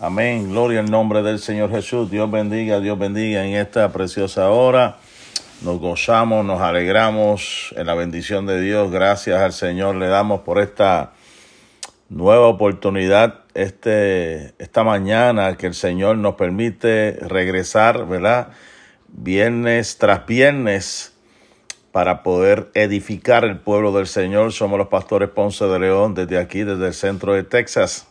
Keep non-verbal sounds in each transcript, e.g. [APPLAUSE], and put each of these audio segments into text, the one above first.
Amén. Gloria al nombre del Señor Jesús. Dios bendiga, Dios bendiga en esta preciosa hora. Nos gozamos, nos alegramos en la bendición de Dios. Gracias al Señor le damos por esta nueva oportunidad este, esta mañana que el Señor nos permite regresar, ¿verdad? Viernes tras viernes para poder edificar el pueblo del Señor. Somos los pastores Ponce de León desde aquí, desde el centro de Texas.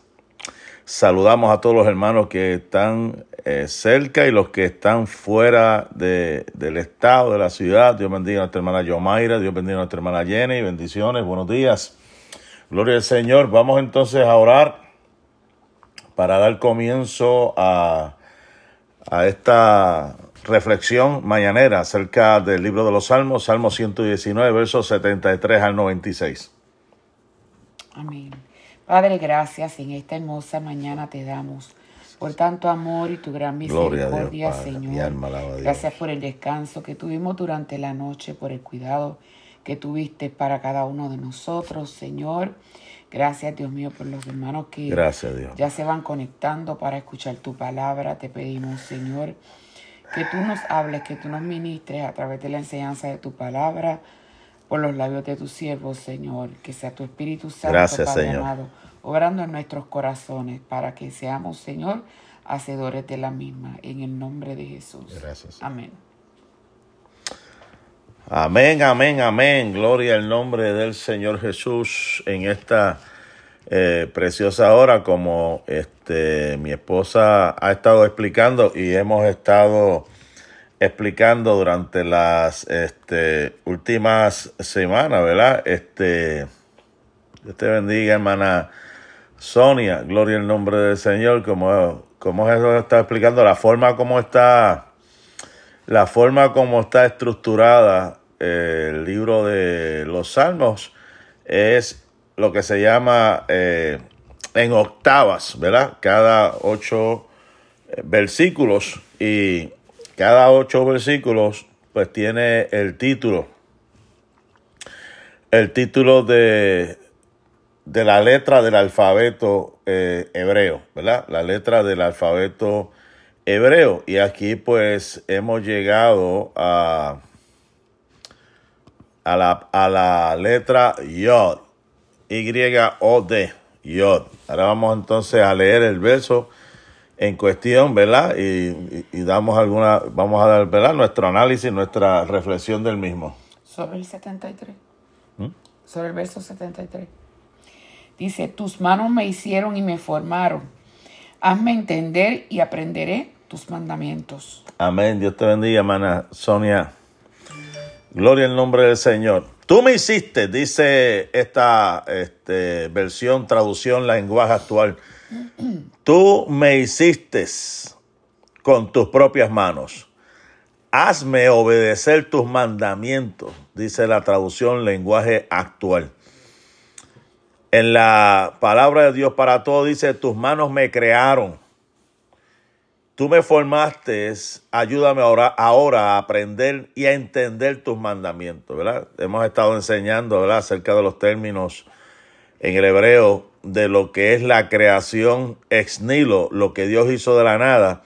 Saludamos a todos los hermanos que están eh, cerca y los que están fuera de, del estado, de la ciudad. Dios bendiga a nuestra hermana Yomaira, Dios bendiga a nuestra hermana Jenny. Bendiciones, buenos días. Gloria al Señor. Vamos entonces a orar para dar comienzo a, a esta reflexión mañanera acerca del libro de los Salmos, Salmo 119, versos 73 al 96. Amén. Padre, gracias. En esta hermosa mañana te damos por tanto amor y tu gran misericordia, Señor. Gracias por el descanso que tuvimos durante la noche, por el cuidado que tuviste para cada uno de nosotros, Señor. Gracias, Dios mío, por los hermanos que ya se van conectando para escuchar tu palabra. Te pedimos, Señor, que tú nos hables, que tú nos ministres a través de la enseñanza de tu palabra por los labios de tu siervo, Señor. Que sea tu Espíritu Santo, Gracias, Señor obrando en nuestros corazones para que seamos, Señor, hacedores de la misma. En el nombre de Jesús. Gracias. Amén. Amén, amén, amén. Gloria al nombre del Señor Jesús en esta eh, preciosa hora, como este mi esposa ha estado explicando y hemos estado explicando durante las este, últimas semanas, ¿verdad? Este, Dios te bendiga, hermana Sonia, gloria al nombre del Señor, como, como eso está explicando, la forma como está, la forma como está estructurada eh, el libro de los Salmos es lo que se llama eh, en octavas, ¿verdad? Cada ocho eh, versículos y cada ocho versículos pues tiene el título, el título de de la letra del alfabeto eh, hebreo, ¿verdad? La letra del alfabeto hebreo. Y aquí pues hemos llegado a, a, la, a la letra Yod, Y-O-D, Yod. Ahora vamos entonces a leer el verso en cuestión, ¿verdad? Y, damos alguna, vamos a dar, ¿verdad? Nuestro análisis, nuestra reflexión del mismo. Sobre el 73. ¿Mm? Sobre el verso 73. Dice, tus manos me hicieron y me formaron. Hazme entender y aprenderé tus mandamientos. Amén. Dios te bendiga, hermana Sonia. Gloria al nombre del Señor. Tú me hiciste, dice esta este, versión, traducción, lenguaje actual. Tú me hiciste con tus propias manos. Hazme obedecer tus mandamientos, dice la traducción, lenguaje actual. En la palabra de Dios para todos dice, tus manos me crearon. Tú me formaste, ayúdame ahora, ahora a aprender y a entender tus mandamientos, ¿verdad? Hemos estado enseñando, ¿verdad? Acerca de los términos en el hebreo de lo que es la creación ex nilo, lo que Dios hizo de la nada,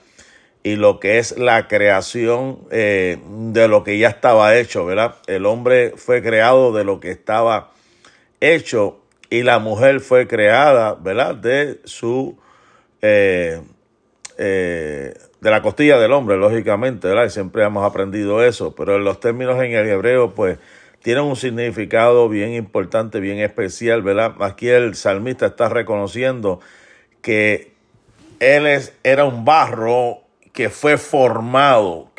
y lo que es la creación eh, de lo que ya estaba hecho, ¿verdad? El hombre fue creado de lo que estaba hecho y la mujer fue creada, ¿verdad? De su, eh, eh, de la costilla del hombre, lógicamente, ¿verdad? Y siempre hemos aprendido eso, pero en los términos en el hebreo, pues, tienen un significado bien importante, bien especial, ¿verdad? Aquí el salmista está reconociendo que él es, era un barro que fue formado.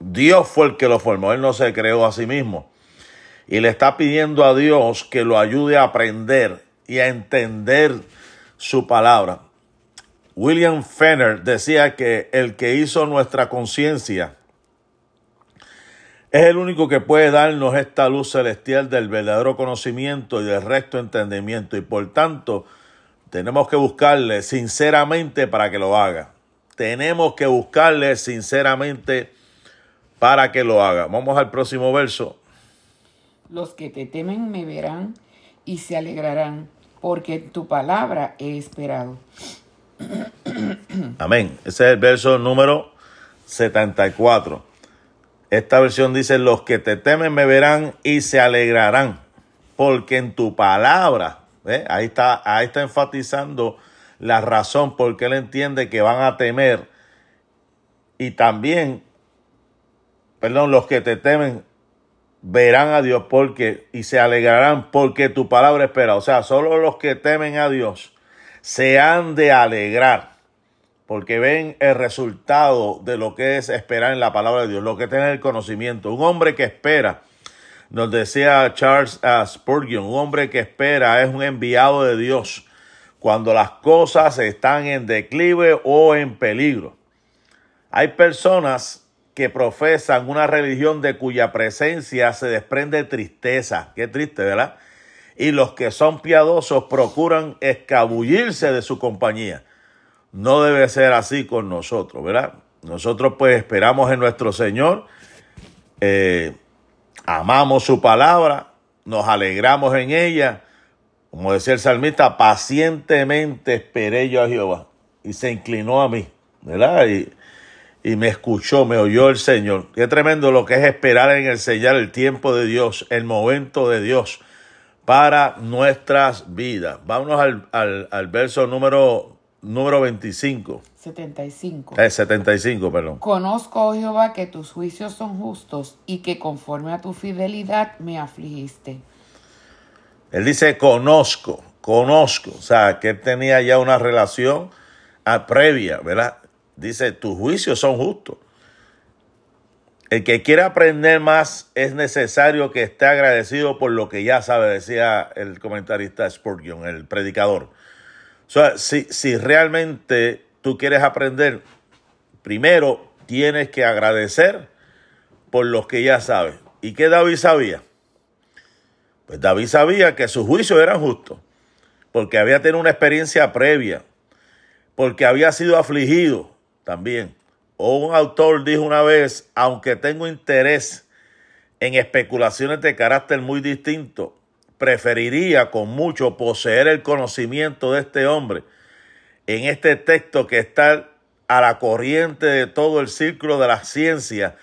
Dios fue el que lo formó, él no se creó a sí mismo y le está pidiendo a Dios que lo ayude a aprender y a entender su palabra. William Fenner decía que el que hizo nuestra conciencia es el único que puede darnos esta luz celestial del verdadero conocimiento y del recto entendimiento y por tanto tenemos que buscarle sinceramente para que lo haga. Tenemos que buscarle sinceramente para que lo haga. Vamos al próximo verso. Los que te temen me verán y se alegrarán, porque tu palabra he esperado. Amén. Ese es el verso número 74. Esta versión dice, los que te temen me verán y se alegrarán, porque en tu palabra, ahí, está, ahí está enfatizando la razón porque él entiende que van a temer. Y también, perdón, los que te temen verán a Dios porque y se alegrarán porque tu palabra espera. O sea, solo los que temen a Dios se han de alegrar porque ven el resultado de lo que es esperar en la palabra de Dios, lo que es tener el conocimiento. Un hombre que espera, nos decía Charles Spurgeon, un hombre que espera es un enviado de Dios cuando las cosas están en declive o en peligro. Hay personas que profesan una religión de cuya presencia se desprende tristeza. Qué triste, ¿verdad? Y los que son piadosos procuran escabullirse de su compañía. No debe ser así con nosotros, ¿verdad? Nosotros pues esperamos en nuestro Señor, eh, amamos su palabra, nos alegramos en ella. Como decía el salmista, pacientemente esperé yo a Jehová y se inclinó a mí, ¿verdad? Y, y me escuchó, me oyó el Señor. Qué tremendo lo que es esperar en el Señor el tiempo de Dios, el momento de Dios para nuestras vidas. Vámonos al, al, verso número, número 25. 75. Eh, 75, perdón. Conozco, oh Jehová, que tus juicios son justos y que conforme a tu fidelidad me afligiste. Él dice, conozco, conozco. O sea, que él tenía ya una relación ah, previa, ¿verdad? Dice, tus juicios son justos. El que quiera aprender más es necesario que esté agradecido por lo que ya sabe, decía el comentarista Spurgeon, el predicador. Sea, si, si realmente tú quieres aprender, primero tienes que agradecer por lo que ya sabes. ¿Y qué David sabía? Pues David sabía que sus juicios eran justos, porque había tenido una experiencia previa, porque había sido afligido, también. O un autor dijo una vez, aunque tengo interés en especulaciones de carácter muy distinto, preferiría con mucho poseer el conocimiento de este hombre en este texto que está a la corriente de todo el círculo de la ciencia,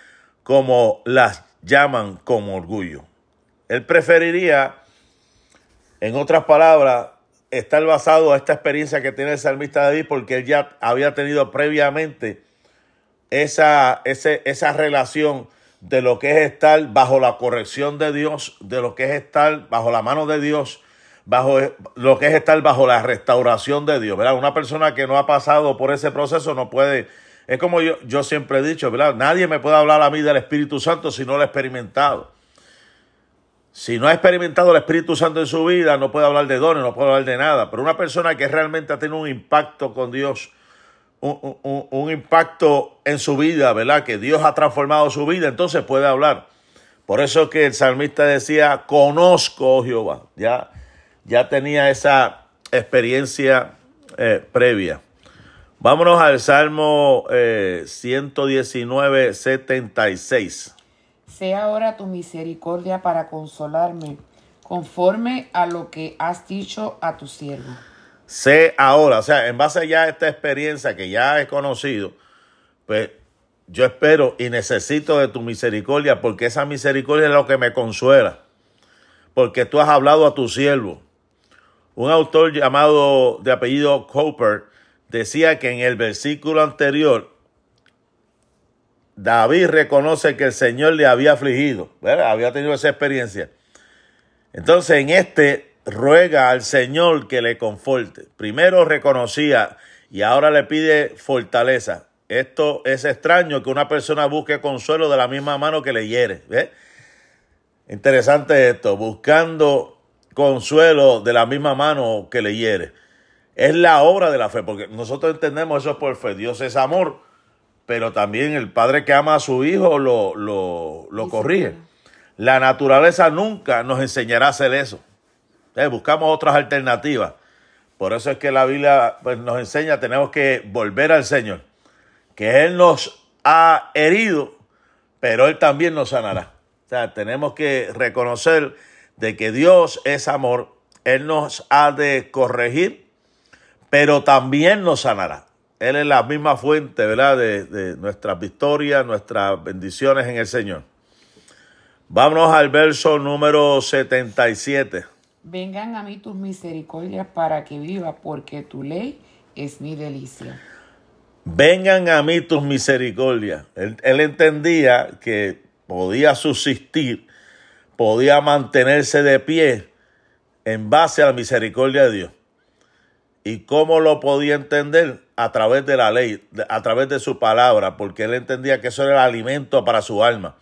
como las llaman con orgullo. Él preferiría, en otras palabras, está basado a esta experiencia que tiene el salmista David porque él ya había tenido previamente esa, esa relación de lo que es estar bajo la corrección de Dios, de lo que es estar bajo la mano de Dios, bajo lo que es estar bajo la restauración de Dios, ¿verdad? Una persona que no ha pasado por ese proceso no puede, es como yo, yo siempre he dicho, ¿verdad? Nadie me puede hablar a mí del Espíritu Santo si no lo he experimentado. Si no ha experimentado el Espíritu Santo en su vida, no puede hablar de dones, no puede hablar de nada. Pero una persona que realmente ha tenido un impacto con Dios, un, impacto en su vida, ¿verdad? Que Dios ha transformado su vida, entonces puede hablar. Por eso es que el salmista decía, conozco Jehová. Ya, ya tenía esa experiencia eh, previa. Vámonos al Salmo eh, 119, 76 sea ahora tu misericordia para consolarme, conforme a lo que has dicho a tu siervo. Sé ahora, o sea, en base ya a esta experiencia que ya he conocido, pues yo espero y necesito de tu misericordia, porque esa misericordia es lo que me consuela, porque tú has hablado a tu siervo. Un autor llamado de apellido Cooper decía que en el versículo anterior David reconoce que el Señor le había afligido, había tenido esa experiencia. Entonces en este ruega al Señor que le conforte. Primero reconocía y ahora le pide fortaleza. Esto es extraño que una persona busque consuelo de la misma mano que le hiere. Interesante esto, buscando consuelo de la misma mano que le hiere. Es la obra de la fe, porque nosotros entendemos eso por fe. Dios es amor pero también el padre que ama a su hijo lo, lo, corrige. La naturaleza nunca nos enseñará a hacer eso. Eh, buscamos otras alternativas. Por eso es que la Biblia pues, nos enseña, tenemos que volver al Señor, que Él nos ha herido, pero Él también nos sanará. O sea, tenemos que reconocer de que Dios es amor, Él nos ha de corregir, pero también nos sanará. Él es la misma fuente, ¿verdad? De, de nuestras victorias, nuestras bendiciones en el Señor. Vámonos al verso número 77. Vengan a mí tus misericordias para que viva, porque tu ley es mi delicia. Vengan a mí tus misericordias. Él, entendía que podía subsistir, podía mantenerse de pie en base a la misericordia de Dios. ¿Y cómo lo podía entender? A través de la ley, a través de su palabra, porque él entendía que eso era el alimento para su alma.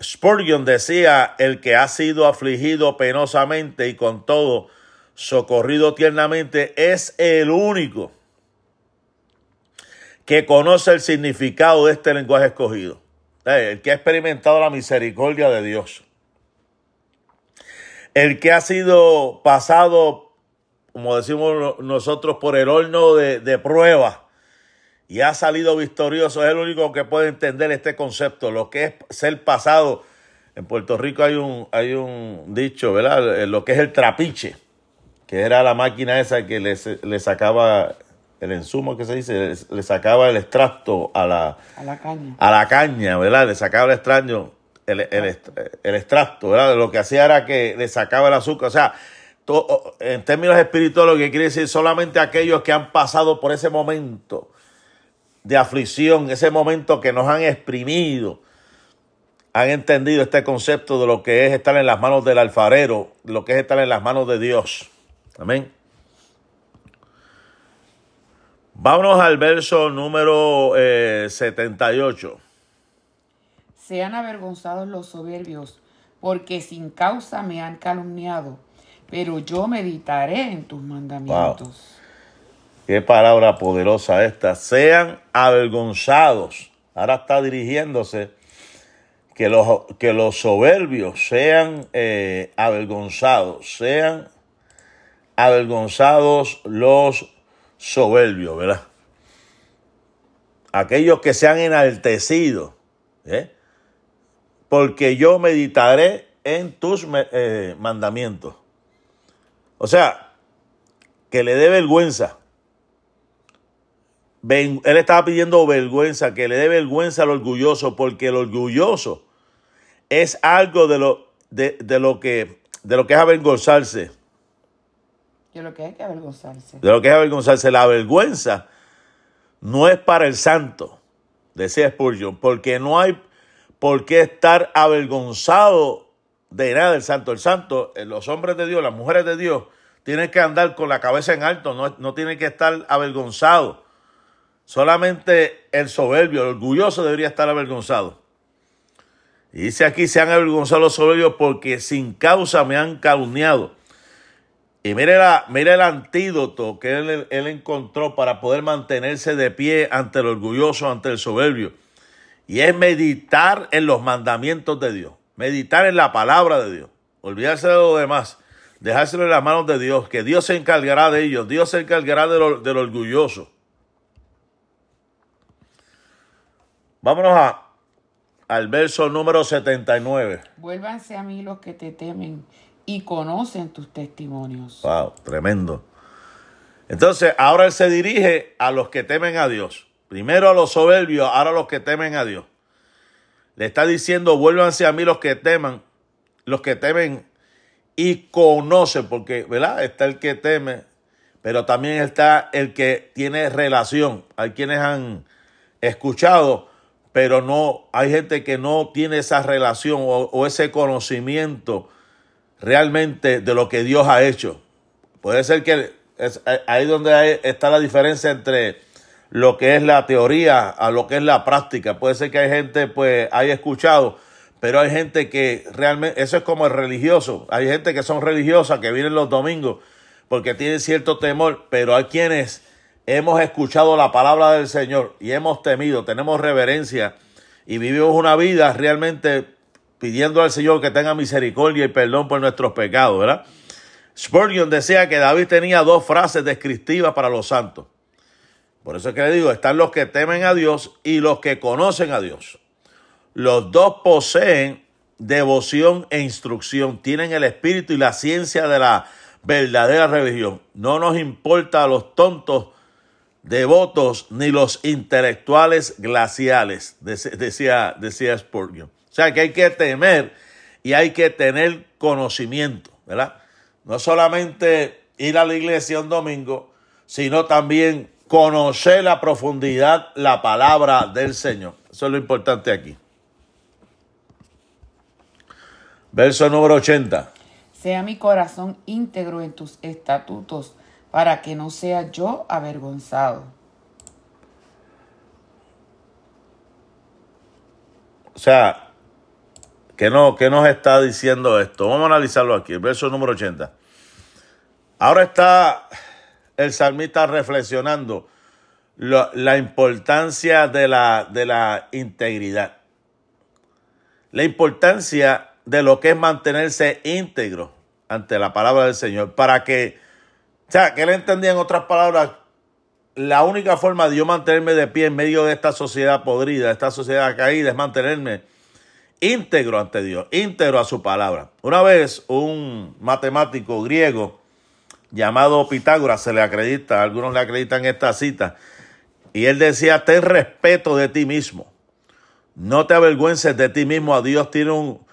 Spurgeon decía, el que ha sido afligido penosamente y con todo socorrido tiernamente es el único que conoce el significado de este lenguaje escogido. El que ha experimentado la misericordia de Dios. El que ha sido pasado, como decimos nosotros, por el horno de, de prueba y ha salido victorioso, es el único que puede entender este concepto, lo que es ser pasado. En Puerto Rico hay un, hay un dicho, ¿verdad? Lo que es el trapiche, que era la máquina esa que le, le sacaba el insumo que se dice, le, sacaba el extracto a la, a la caña. A la caña, ¿verdad? Le sacaba el extraño, el, el, el extracto, ¿verdad? Lo que hacía era que le sacaba el azúcar. O sea, en términos espirituales, lo que quiere decir solamente aquellos que han pasado por ese momento de aflicción, ese momento que nos han exprimido, han entendido este concepto de lo que es estar en las manos del alfarero, lo que es estar en las manos de Dios. Amén. Vámonos al verso número 78. Eh, Sean avergonzados los soberbios, porque sin causa me han calumniado, pero yo meditaré en tus mandamientos. Qué palabra poderosa esta. Sean avergonzados. Ahora está dirigiéndose que los, que los soberbios sean eh, avergonzados. Sean avergonzados los soberbios, ¿verdad? Aquellos que se han enaltecido. ¿eh? Porque yo meditaré en tus eh, mandamientos. O sea, que le dé vergüenza él estaba pidiendo vergüenza, que le dé vergüenza al orgulloso, porque el orgulloso es algo de lo, de, lo, que, de lo que es avergonzarse. De lo que hay que avergonzarse. De lo que es avergonzarse. La vergüenza no es para el santo, decía Spurgeon, porque no hay por qué estar avergonzado de nada del santo. El santo, eh, los hombres de Dios, las mujeres de Dios, tienen que andar con la cabeza en alto, no, no tienen que estar avergonzados Solamente el soberbio, el orgulloso debería estar avergonzado. Y dice aquí, se han avergonzado los soberbios porque sin causa me han calumniado. Y mire, la, mire el antídoto que él, encontró para poder mantenerse de pie ante el orgulloso, ante el soberbio. Y es meditar en los mandamientos de Dios. Meditar en la palabra de Dios. Olvidarse de lo demás. Dejárselo en las manos de Dios. Que Dios se encargará de ellos. Dios se encargará de del orgulloso. Vámonos a, al verso número 79. Vuélvanse a mí los que te temen y conocen tus testimonios. Wow, tremendo. Entonces, ahora él se dirige a los que temen a Dios. Primero a los soberbios, ahora a los que temen a Dios. Le está diciendo, vuélvanse a mí los que teman, los que temen y conocen, porque, ¿verdad? Está el que teme, pero también está el que tiene relación. Hay quienes han escuchado pero no, hay gente que no tiene esa relación o, ese conocimiento realmente de lo que Dios ha hecho. Puede ser que es ahí donde está la diferencia entre lo que es la teoría a lo que es la práctica. Puede ser que hay gente, pues, haya escuchado, pero hay gente que realmente, eso es como el religioso. Hay gente que son religiosas, que vienen los domingos porque tienen cierto temor, pero hay quienes hemos escuchado la palabra del Señor y hemos temido, tenemos reverencia y vivimos una vida realmente pidiendo al Señor que tenga misericordia y perdón por nuestros pecados, ¿verdad? Spurgeon decía que David tenía dos frases descriptivas para los santos. Por eso es que le digo, están los que temen a Dios y los que conocen a Dios. Los dos poseen devoción e instrucción, tienen el espíritu y la ciencia de la verdadera religión. No nos importa a los tontos devotos ni los intelectuales glaciales, decía, decía Spurgeon. O sea que hay que temer y hay que tener conocimiento, ¿verdad? No solamente ir a la iglesia un domingo, sino también conocer la profundidad la palabra del Señor. Eso es lo importante aquí. Verso número 80. Sea mi corazón íntegro en tus estatutos para que no sea yo avergonzado. O sea, ¿qué, no, ¿qué nos está diciendo esto? Vamos a analizarlo aquí, el verso número 80. Ahora está el salmista reflexionando la importancia de la, de la integridad. La importancia de lo que es mantenerse íntegro ante la palabra del Señor. Para que, o sea, que él entendía en otras palabras, la única forma de yo mantenerme de pie en medio de esta sociedad podrida, esta sociedad caída, es mantenerme íntegro ante Dios, íntegro a su palabra. Una vez un matemático griego llamado Pitágoras se le acredita, algunos le acreditan esta cita, y él decía, ten respeto de ti mismo, no te avergüences de ti mismo, a Dios tiene un,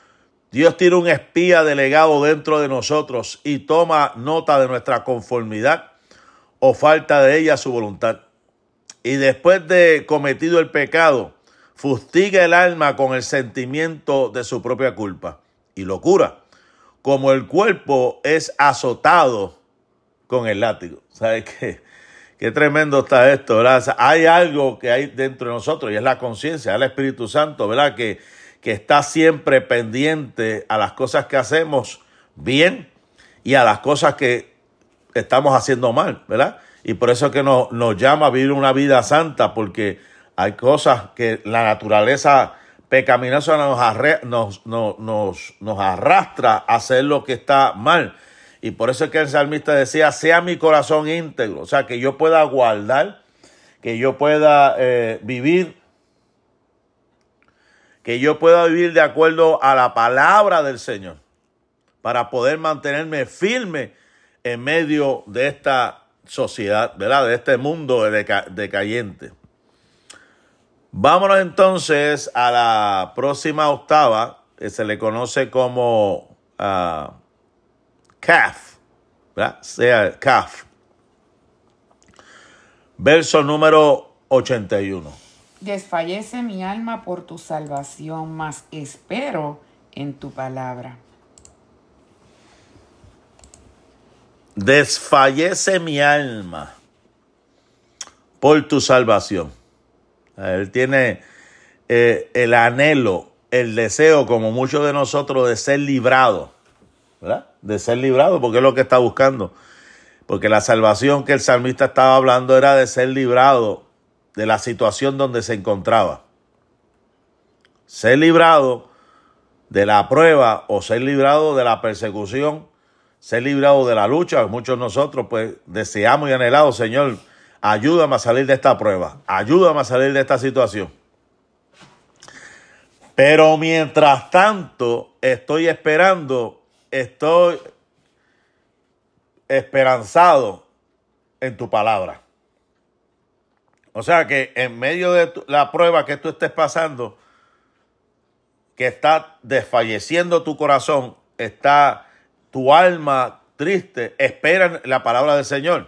Dios tiene un espía delegado dentro de nosotros y toma nota de nuestra conformidad o falta de ella a su voluntad. Y después de cometido el pecado, fustiga el alma con el sentimiento de su propia culpa y locura, como el cuerpo es azotado con el látigo. ¿Sabes qué? Qué tremendo está esto, ¿verdad? Hay algo que hay dentro de nosotros y es la conciencia, el Espíritu Santo, ¿verdad? Que, que está siempre pendiente a las cosas que hacemos bien y a las cosas que estamos haciendo mal, ¿verdad? Y por eso es que nos, nos llama a vivir una vida santa, porque hay cosas que la naturaleza pecaminosa nos, nos, nos, nos arrastra a hacer lo que está mal. Y por eso es que el salmista decía, sea mi corazón íntegro, o sea, que yo pueda guardar, que yo pueda eh, vivir, que yo pueda vivir de acuerdo a la palabra del Señor, para poder mantenerme firme en medio de esta sociedad, ¿verdad? De este mundo decayente. Vámonos entonces a la próxima octava, que se le conoce como... Ah, Kaf, ¿verdad? Sea Kaf. Verso número 81. Desfallece mi alma por tu salvación, mas espero en tu palabra. Desfallece mi alma por tu salvación. Él tiene eh, el anhelo, el deseo, como muchos de nosotros, de ser librado de ser librado, porque es lo que está buscando. Porque la salvación que el salmista estaba hablando era de ser librado de la situación donde se encontraba. Ser librado de la prueba o ser librado de la persecución, ser librado de la lucha. Muchos de nosotros pues deseamos y anhelamos, Señor, ayúdame a salir de esta prueba, ayúdame a salir de esta situación. Pero mientras tanto estoy esperando estoy esperanzado en tu palabra. O sea que en medio de la prueba que tú estés pasando, que está desfalleciendo tu corazón, está tu alma triste, espera la palabra del Señor.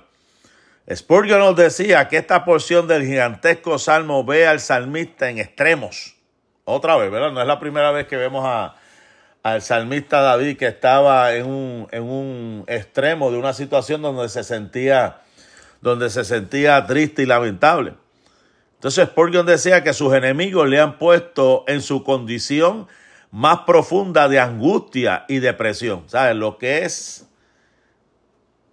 Spurgeon nos decía que esta porción del gigantesco salmo ve al salmista en extremos. Otra vez, ¿verdad? No es la primera vez que vemos a, al salmista David que estaba en un, en un extremo de una situación donde se sentía, donde se sentía triste y lamentable. Entonces Spurgeon decía que sus enemigos le han puesto en su condición más profunda de angustia y depresión. ¿Sabes? Lo que es...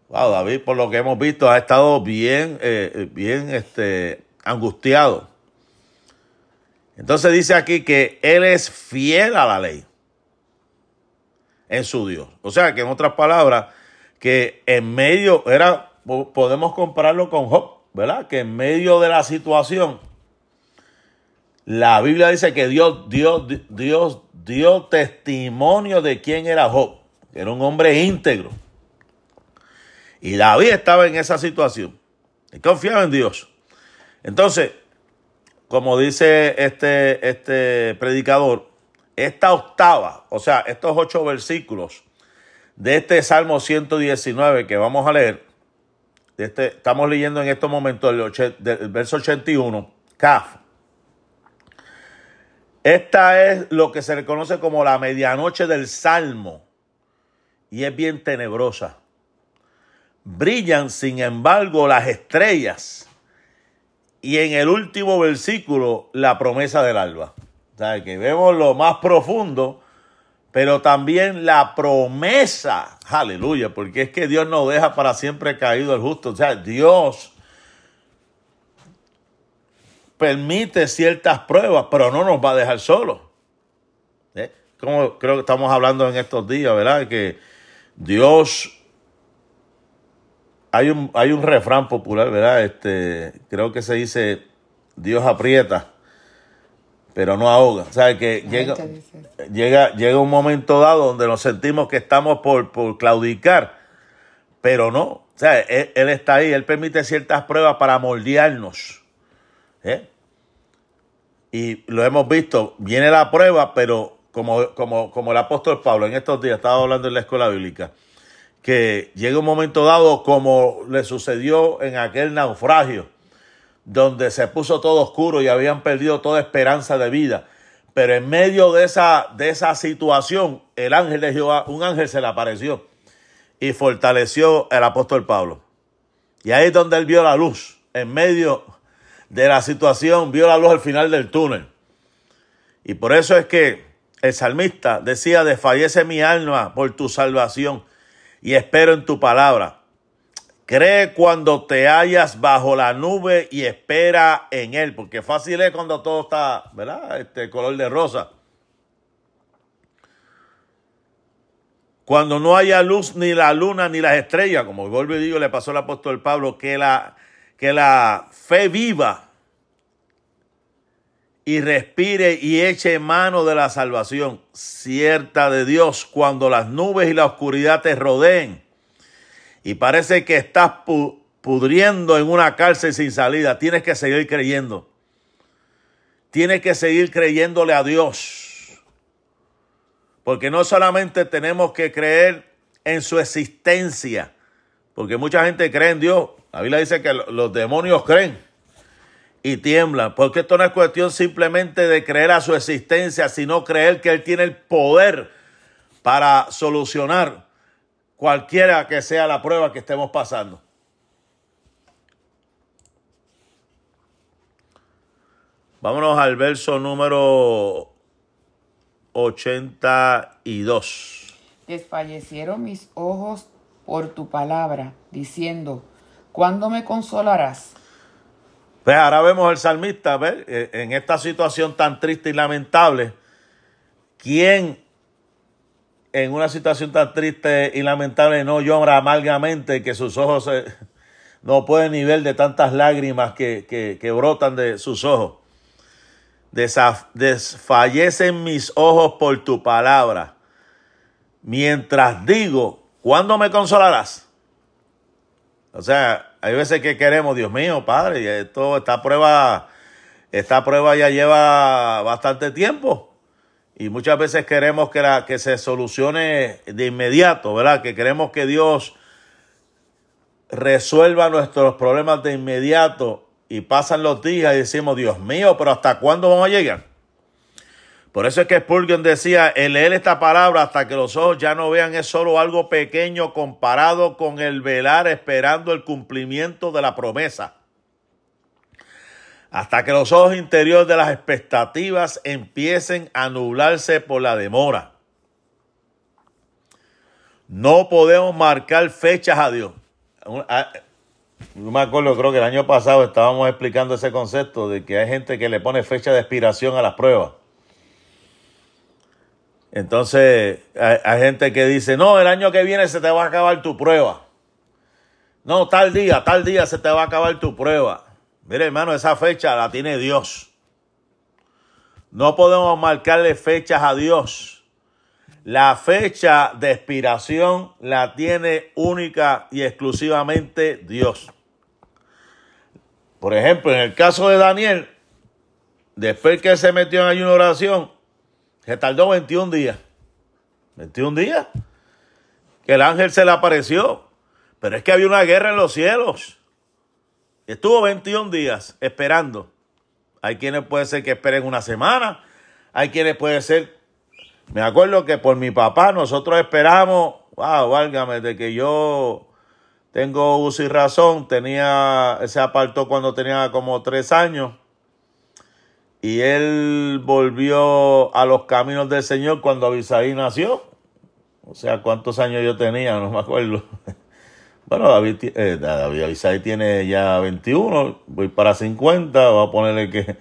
Wow, David, por lo que hemos visto, ha estado bien, eh, bien este, angustiado. Entonces dice aquí que él es fiel a la ley en su Dios. O sea que en otras palabras, que en medio, era, podemos compararlo con Job, ¿verdad? Que en medio de la situación, la Biblia dice que Dios, Dios, Dios dio testimonio de quién era Job. Era un hombre íntegro. Y David estaba en esa situación. Y confiaba en Dios. Entonces, como dice este, este predicador, esta octava, o sea, estos ocho versículos de este Salmo 119 que vamos a leer, este, estamos leyendo en estos momentos el, del verso 81, Kaf. Esta es lo que se reconoce como la medianoche del Salmo y es bien tenebrosa. Brillan, sin embargo, las estrellas y en el último versículo la promesa del alba. O sea, que vemos lo más profundo, pero también la promesa, aleluya, porque es que Dios no deja para siempre caído el justo. O sea, Dios permite ciertas pruebas, pero no nos va a dejar solos. ¿Eh? Como creo que estamos hablando en estos días, ¿verdad? Que Dios hay un, hay un refrán popular, ¿verdad? Este, creo que se dice, Dios aprieta, pero no ahoga. O sea, que llega, llega, llega un momento dado donde nos sentimos que estamos por, por claudicar, pero no. O sea, él, está ahí, Él permite ciertas pruebas para moldearnos. ¿eh? Y lo hemos visto, viene la prueba, pero como, como, como el apóstol Pablo en estos días estaba hablando en la escuela bíblica, que llega un momento dado como le sucedió en aquel naufragio, donde se puso todo oscuro y habían perdido toda esperanza de vida. Pero en medio de esa, de esa situación, el ángel de Jehová, un ángel se le apareció y fortaleció el apóstol Pablo. Y ahí es donde él vio la luz. En medio de la situación, vio la luz al final del túnel. Y por eso es que el salmista decía, desfallece mi alma por tu salvación y espero en tu palabra. Cree cuando te hallas bajo la nube y espera en él, porque fácil es cuando todo está, ¿verdad? Este color de rosa. Cuando no haya luz ni la luna ni las estrellas, como vuelvo y digo, le pasó al apóstol Pablo, que la, que la fe viva y respire y eche mano de la salvación cierta de Dios cuando las nubes y la oscuridad te rodeen y parece que estás pudriendo en una cárcel sin salida. Tienes que seguir creyendo. Tienes que seguir creyéndole a Dios. Porque no solamente tenemos que creer en su existencia, porque mucha gente cree en Dios. La Biblia dice que los demonios creen y tiemblan, porque esto no es cuestión simplemente de creer a su existencia, sino creer que Él tiene el poder para solucionar cualquiera que sea la prueba que estemos pasando. Vámonos al verso número 82. Desfallecieron mis ojos por tu palabra, diciendo, ¿cuándo me consolarás? Pues ahora vemos al salmista, ¿ver? Eh, en esta situación tan triste y lamentable, ¿quién en una situación tan triste y lamentable no llora amargamente que sus ojos [LAUGHS] no pueden ni ver de tantas lágrimas que, brotan de sus ojos? desfallecen mis ojos por tu palabra. Mientras digo, ¿cuándo me consolarás? O sea, hay veces que queremos, Dios mío, Padre, esto, esta prueba, esta prueba ya lleva bastante tiempo. Y muchas veces queremos que, la, que se solucione de inmediato, ¿verdad? Que queremos que Dios resuelva nuestros problemas de inmediato. Y pasan los días y decimos, Dios mío, pero ¿hasta cuándo vamos a llegar? Por eso es que Spurgeon decía, el leer esta palabra hasta que los ojos ya no vean es solo algo pequeño comparado con el velar esperando el cumplimiento de la promesa. Hasta que los ojos interiores de las expectativas empiecen a nublarse por la demora. No podemos marcar fechas a Dios. Ah, no me acuerdo, creo que el año pasado estábamos explicando ese concepto de que hay gente que le pone fecha de expiración a las pruebas. Entonces, hay, gente que dice, no, el año que viene se te va a acabar tu prueba. No, tal día, tal día se te va a acabar tu prueba. Mire, hermano, esa fecha la tiene Dios. No podemos marcarle fechas a Dios. La fecha de expiración la tiene única y exclusivamente Dios. Por ejemplo, en el caso de Daniel, después que se metió en ayuno oración, se tardó 21 días. 21 días. Que el ángel se le apareció. Pero es que había una guerra en los cielos. Estuvo 21 días esperando. Hay quienes puede ser que esperen una semana. Hay quienes puede ser. Me acuerdo que por mi papá nosotros esperamos. Wow, válgame, de que yo tengo uso y razón. Tenía. Se apartó cuando tenía como tres años. Y él volvió a los caminos del Señor cuando Abisaí nació. O sea, ¿cuántos años yo tenía? No me acuerdo. [LAUGHS] Bueno, David, eh, David tiene ya 21, voy para 50, voy a ponerle que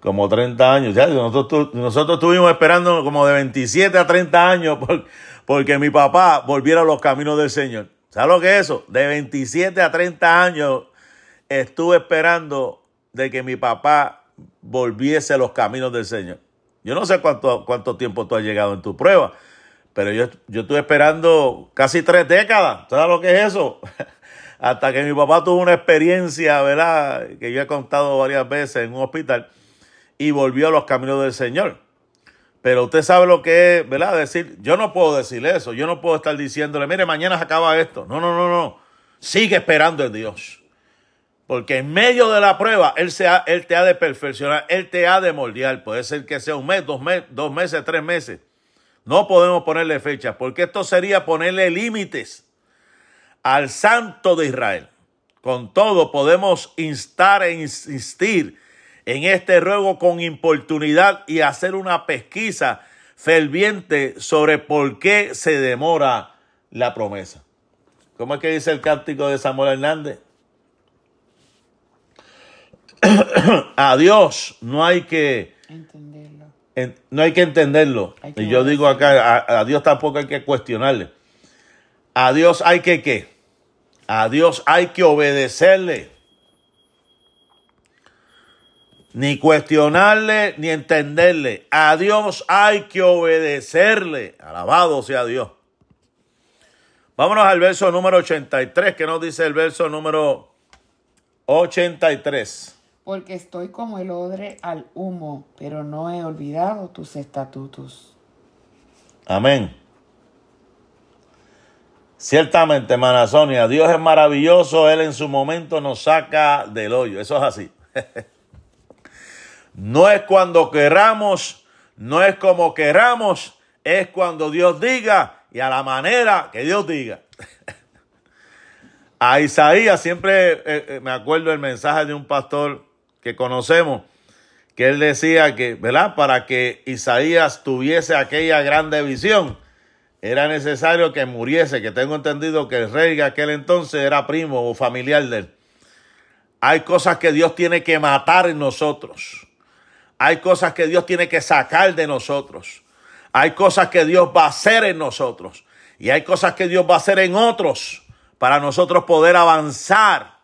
como 30 años. Ya, nosotros, nosotros estuvimos esperando como de 27 a 30 años porque mi papá volviera a los caminos del Señor. ¿Sabes lo que es eso? De 27 a 30 años estuve esperando de que mi papá volviese a los caminos del Señor. Yo no sé cuánto, cuánto tiempo tú has llegado en tu prueba, pero yo, yo estuve esperando casi tres décadas. ¿Sabes lo que es eso? [LAUGHS] Hasta que mi papá tuvo una experiencia, ¿verdad? Que yo he contado varias veces en un hospital y volvió a los caminos del Señor. Pero usted sabe lo que es, ¿verdad? Decir, yo no puedo decir eso. Yo no puedo estar diciéndole, mire, mañana se acaba esto. No, no, no, no. Sigue esperando en Dios. Porque en medio de la prueba, Él, se él te ha de perfeccionar, Él te ha de moldear. Puede ser que sea un mes, dos, mes, dos meses, tres meses. No podemos ponerle fecha, porque esto sería ponerle límites al santo de Israel. Con todo, podemos instar e insistir en este ruego con importunidad y hacer una pesquisa ferviente sobre por qué se demora la promesa. ¿Cómo es que dice el cántico de Samuel Hernández? [CLEARS THROAT] a Dios no hay que no hay que entenderlo. y yo digo acá, a, Dios tampoco hay que cuestionarle. A Dios hay que qué? A Dios hay que obedecerle. Ni cuestionarle ni entenderle. A Dios hay que obedecerle. Alabado sea Dios. Vámonos al verso número 83, que nos dice el verso número 83 porque estoy como el odre al humo, pero no he olvidado tus estatutos. Amén. Ciertamente, hermana Sonia, Dios es maravilloso, Él en su momento nos saca del hoyo, eso es así. [LAUGHS] no es cuando queramos, no es como queramos, es cuando Dios diga y a la manera que Dios diga. [LAUGHS] a Isaías siempre eh, eh, me acuerdo el mensaje de un pastor que conocemos, que él decía que, ¿verdad? Para que Isaías tuviese aquella grande visión, era necesario que muriese, que tengo entendido que el rey de aquel entonces era primo o familiar de él. Hay cosas que Dios tiene que matar en nosotros. Hay cosas que Dios tiene que sacar de nosotros. Hay cosas que Dios va a hacer en nosotros. Y hay cosas que Dios va a hacer en otros para nosotros poder avanzar.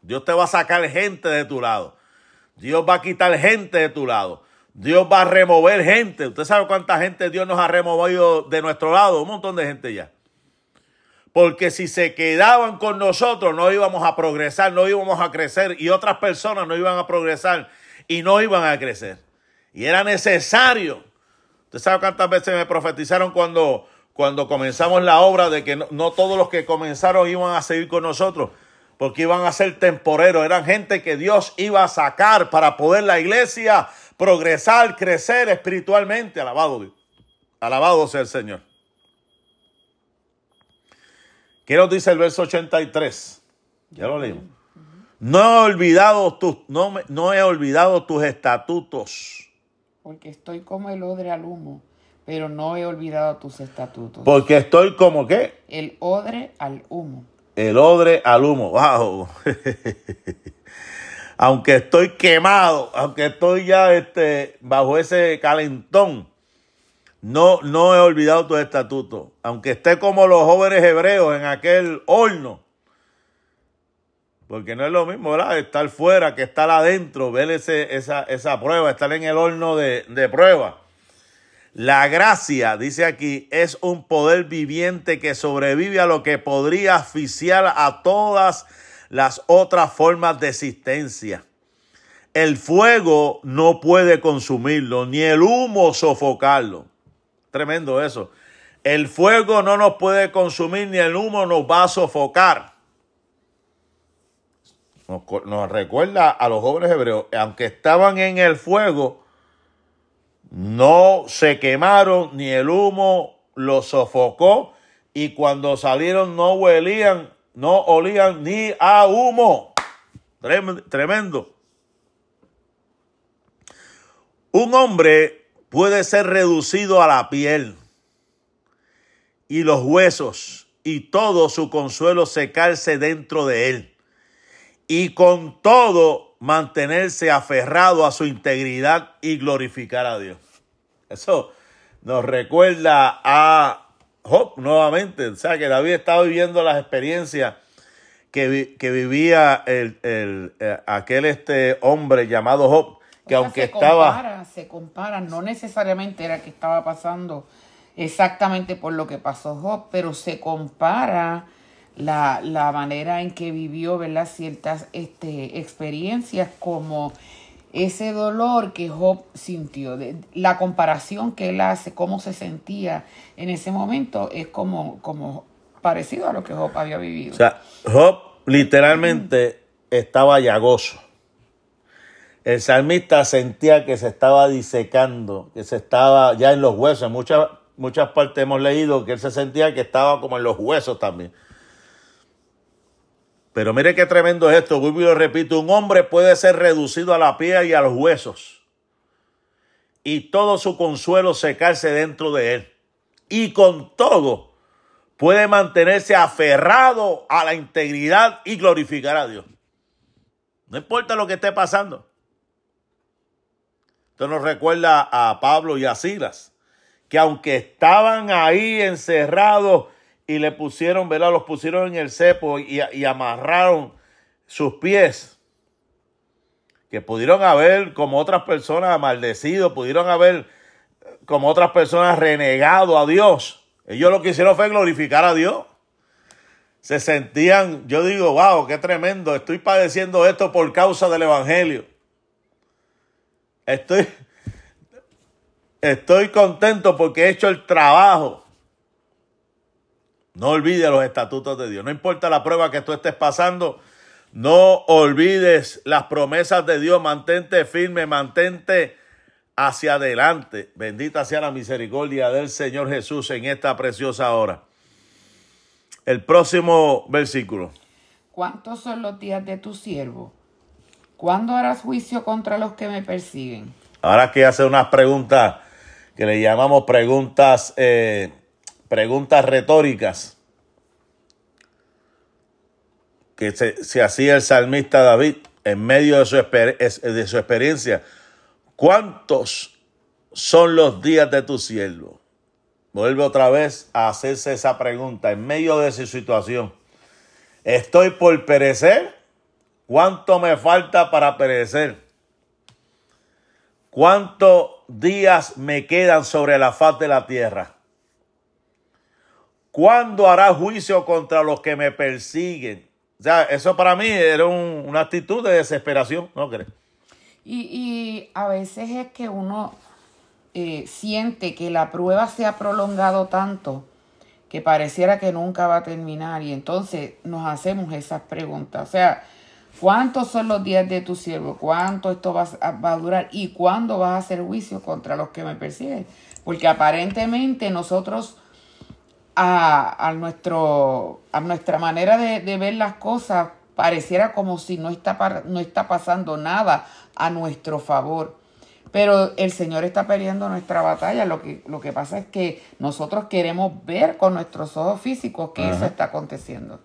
Dios te va a sacar gente de tu lado. Dios va a quitar gente de tu lado. Dios va a remover gente. Usted sabe cuánta gente Dios nos ha removido de nuestro lado. Un montón de gente ya. Porque si se quedaban con nosotros no íbamos a progresar, no íbamos a crecer y otras personas no iban a progresar y no iban a crecer. Y era necesario. Usted sabe cuántas veces me profetizaron cuando, cuando comenzamos la obra de que no, no todos los que comenzaron iban a seguir con nosotros porque iban a ser temporeros, eran gente que Dios iba a sacar para poder la iglesia progresar, crecer espiritualmente. Alabado Dios. Alabado sea el Señor. ¿Qué nos dice el verso 83? Ya lo leímos. No he olvidado tus, no, no he olvidado tus estatutos. Porque estoy como el odre al humo, pero no he olvidado tus estatutos. Porque estoy como qué? El odre al humo el odre al humo. ¡Wow! [LAUGHS] aunque estoy quemado, aunque estoy ya este, bajo ese calentón, no, no he olvidado tu estatuto. Aunque esté como los jóvenes hebreos en aquel horno. Porque no es lo mismo, ¿verdad? Estar fuera que estar adentro, ver ese, esa, esa prueba, estar en el horno de, de prueba. La gracia, dice aquí, es un poder viviente que sobrevive a lo que podría asfixiar a todas las otras formas de existencia. el fuego no puede consumirlo, ni el humo sofocarlo. Tremendo eso. El fuego no nos puede consumir, ni el humo nos va a sofocar. Nos, recuerda a los jóvenes hebreos, aunque estaban en el fuego, no se quemaron, ni el humo los sofocó, y cuando salieron no huelían, no olían ni a humo. Tremendo. Un hombre puede ser reducido a la piel y los huesos y todo su consuelo secarse dentro de él y con todo mantenerse aferrado a su integridad y glorificar a Dios. Eso nos recuerda a Job nuevamente, o sea que David estaba viviendo las experiencias que, que vivía el, el, eh, aquel este hombre llamado Job que aunque estaba... se compara, no necesariamente era que estaba pasando exactamente por lo que pasó Job, pero se compara la, la manera en que vivió, ¿verdad? Ciertas este, experiencias como ese dolor que Job sintió, de, la comparación que él hace, cómo se sentía en ese momento, es como, como parecido a lo que Job había vivido. O sea, Job literalmente estaba llagoso el salmista sentía que se estaba disecando, que se estaba ya en los huesos. En muchas, muchas partes hemos leído que él se sentía que estaba como en los huesos también. Pero mire qué tremendo es esto, vuelvo lo repito, un hombre puede ser reducido a la piel y a los huesos y todo su consuelo secarse dentro de él. Y con todo puede mantenerse aferrado a la integridad y glorificar a Dios. No importa lo que esté pasando. Esto nos recuerda a Pablo y a Silas, que aunque estaban ahí encerrados y le pusieron, ¿verdad? Los pusieron en el cepo y, y amarraron sus pies, que pudieron haber, como otras personas, maldecido, pudieron haber, como otras personas, renegado a Dios. Ellos lo que hicieron fue glorificar a Dios. Se sentían, yo digo, wow, qué tremendo, estoy padeciendo esto por causa del Evangelio. Estoy, [LAUGHS] estoy contento porque he hecho el trabajo. No olvides los estatutos de Dios. No importa la prueba que tú estés pasando, no olvides las promesas de Dios. Mantente firme, mantente hacia adelante. Bendita sea la misericordia del Señor Jesús en esta preciosa hora. El próximo versículo. ¿Cuántos son los días de tu siervo? ¿Cuándo harás juicio contra los que me persiguen? Ahora que hace unas preguntas que le llamamos preguntas, eh, preguntas retóricas, que se, hacía el salmista David en medio de su, de su experiencia. ¿Cuántos son los días de tu siervo? Vuelve otra vez a hacerse esa pregunta en medio de su situación. ¿Estoy por perecer? ¿Cuánto me falta para perecer? ¿Cuántos días me quedan sobre la faz de la tierra? ¿Cuándo hará juicio contra los que me persiguen? O sea, eso para mí era una actitud de desesperación, ¿no crees? Y, a veces es que uno eh, siente que la prueba se ha prolongado tanto que pareciera que nunca va a terminar y entonces nos hacemos esas preguntas. O sea, ¿Cuántos son los días de tu siervo? ¿Cuánto esto va a, durar? ¿Y cuándo vas a hacer juicio contra los que me persiguen? Porque aparentemente nosotros, a, nuestro, a nuestra manera de, ver las cosas, pareciera como si no está, no está pasando nada a nuestro favor. Pero el Señor está peleando nuestra batalla. Lo que, lo que pasa es que nosotros queremos ver con nuestros ojos físicos que eso está aconteciendo.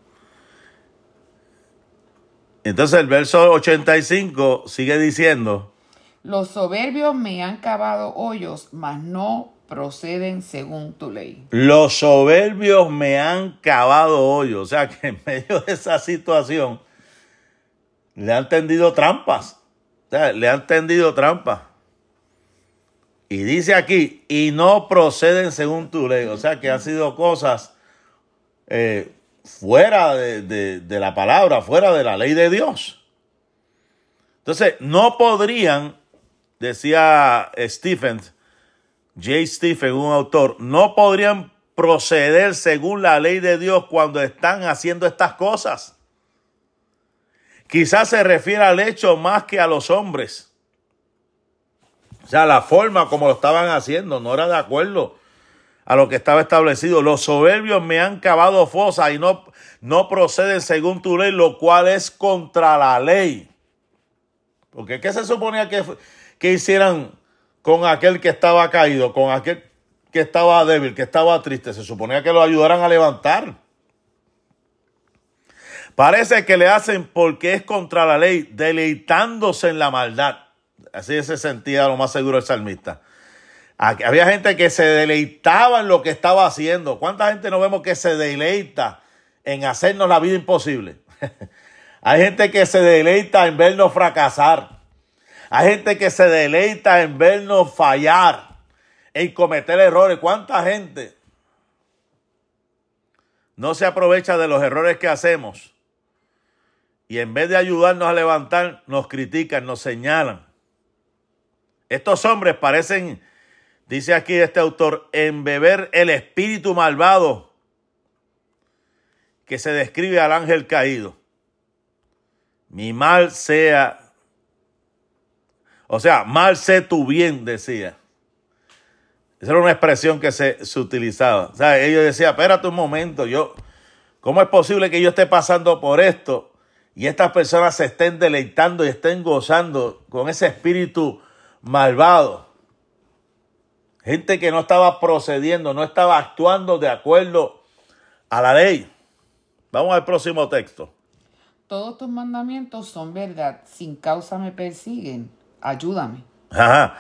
Entonces el verso 85 sigue diciendo, los soberbios me han cavado hoyos, mas no proceden según tu ley. Los soberbios me han cavado hoyos. O sea que [LAUGHS] en medio de esa situación le han tendido trampas. O sea, le han tendido trampas. Y dice aquí, y no proceden según tu ley. O sea que han sido cosas eh, fuera de, la palabra, fuera de la ley de Dios. Entonces, no podrían, decía Stephen, J. Stephen, un autor, no podrían proceder según la ley de Dios cuando están haciendo estas cosas. Quizás se refiere al hecho más que a los hombres. O sea, la forma como lo estaban haciendo no era de acuerdo a lo que estaba establecido. Los soberbios me han cavado fosas y no, no proceden según tu ley, lo cual es contra la ley. Porque ¿qué se suponía que, que hicieran con aquel que estaba caído, con aquel que estaba débil, que estaba triste? Se suponía que lo ayudaran a levantar. Parece que le hacen porque es contra la ley, deleitándose en la maldad. Así se sentía lo más seguro el salmista. Había gente que se deleitaba en lo que estaba haciendo. ¿Cuánta gente no vemos que se deleita en hacernos la vida imposible? [LAUGHS] Hay gente que se deleita en vernos fracasar. Hay gente que se deleita en vernos fallar, en cometer errores. ¿Cuánta gente no se aprovecha de los errores que hacemos? Y en vez de ayudarnos a levantar, nos critican, nos señalan. Estos hombres parecen, dice aquí este autor, embeber el espíritu malvado que se describe al ángel caído mi mal sea, o sea, mal sé tu bien, decía. Esa era una expresión que se, utilizaba. O sea, ellos decían, espérate un momento, yo, ¿cómo es posible que yo esté pasando por esto y estas personas se estén deleitando y estén gozando con ese espíritu malvado? Gente que no estaba procediendo, no estaba actuando de acuerdo a la ley. Vamos al próximo texto todos tus mandamientos son verdad, sin causa me persiguen, ayúdame. Ajá.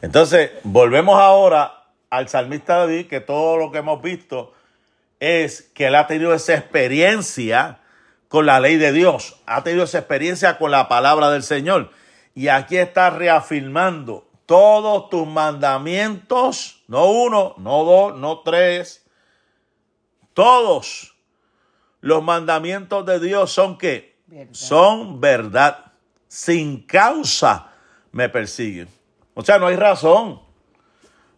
Entonces, volvemos ahora al salmista David, que todo lo que hemos visto es que él ha tenido esa experiencia con la ley de Dios, ha tenido esa experiencia con la palabra del Señor. Y aquí está reafirmando todos tus mandamientos, no uno, no dos, no tres, todos los mandamientos de Dios son que son verdad. Sin causa me persiguen. O sea, no hay razón.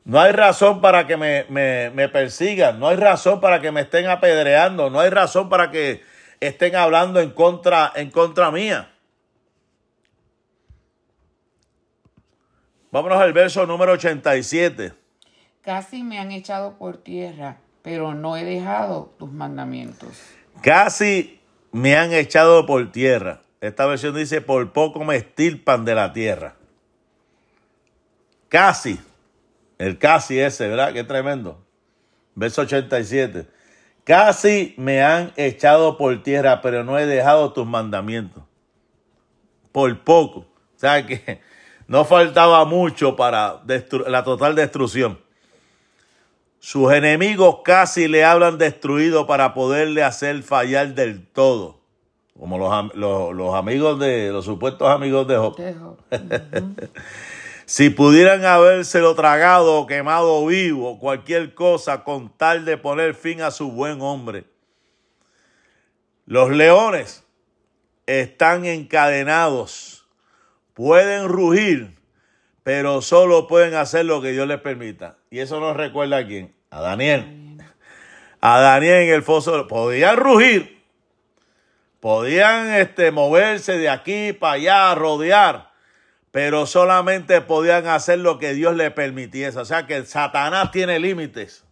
No hay razón para que me, me, persigan. No hay razón para que me estén apedreando. No hay razón para que estén hablando en contra, en contra mía. Vámonos al verso número 87. Casi me han echado por tierra, pero no he dejado tus mandamientos. Casi me han echado por tierra. Esta versión dice, por poco me estirpan de la tierra. Casi. El casi ese, ¿verdad? Qué tremendo. Verso 87. Casi me han echado por tierra, pero no he dejado tus mandamientos. Por poco. O sea que [LAUGHS] no faltaba mucho para la total destrucción. Sus enemigos casi le hablan destruido para poderle hacer fallar del todo. Como los, amigos de, los supuestos amigos de Job. [LAUGHS] si pudieran habérselo tragado o quemado vivo, cualquier cosa con tal de poner fin a su buen hombre. Los leones están encadenados, pueden rugir, pero solo pueden hacer lo que Dios les permita. Y eso nos recuerda a quién? A Daniel. A Daniel en el foso. Podían rugir. Podían este, moverse de aquí para allá, rodear. Pero solamente podían hacer lo que Dios les permitiese. O sea que Satanás tiene límites.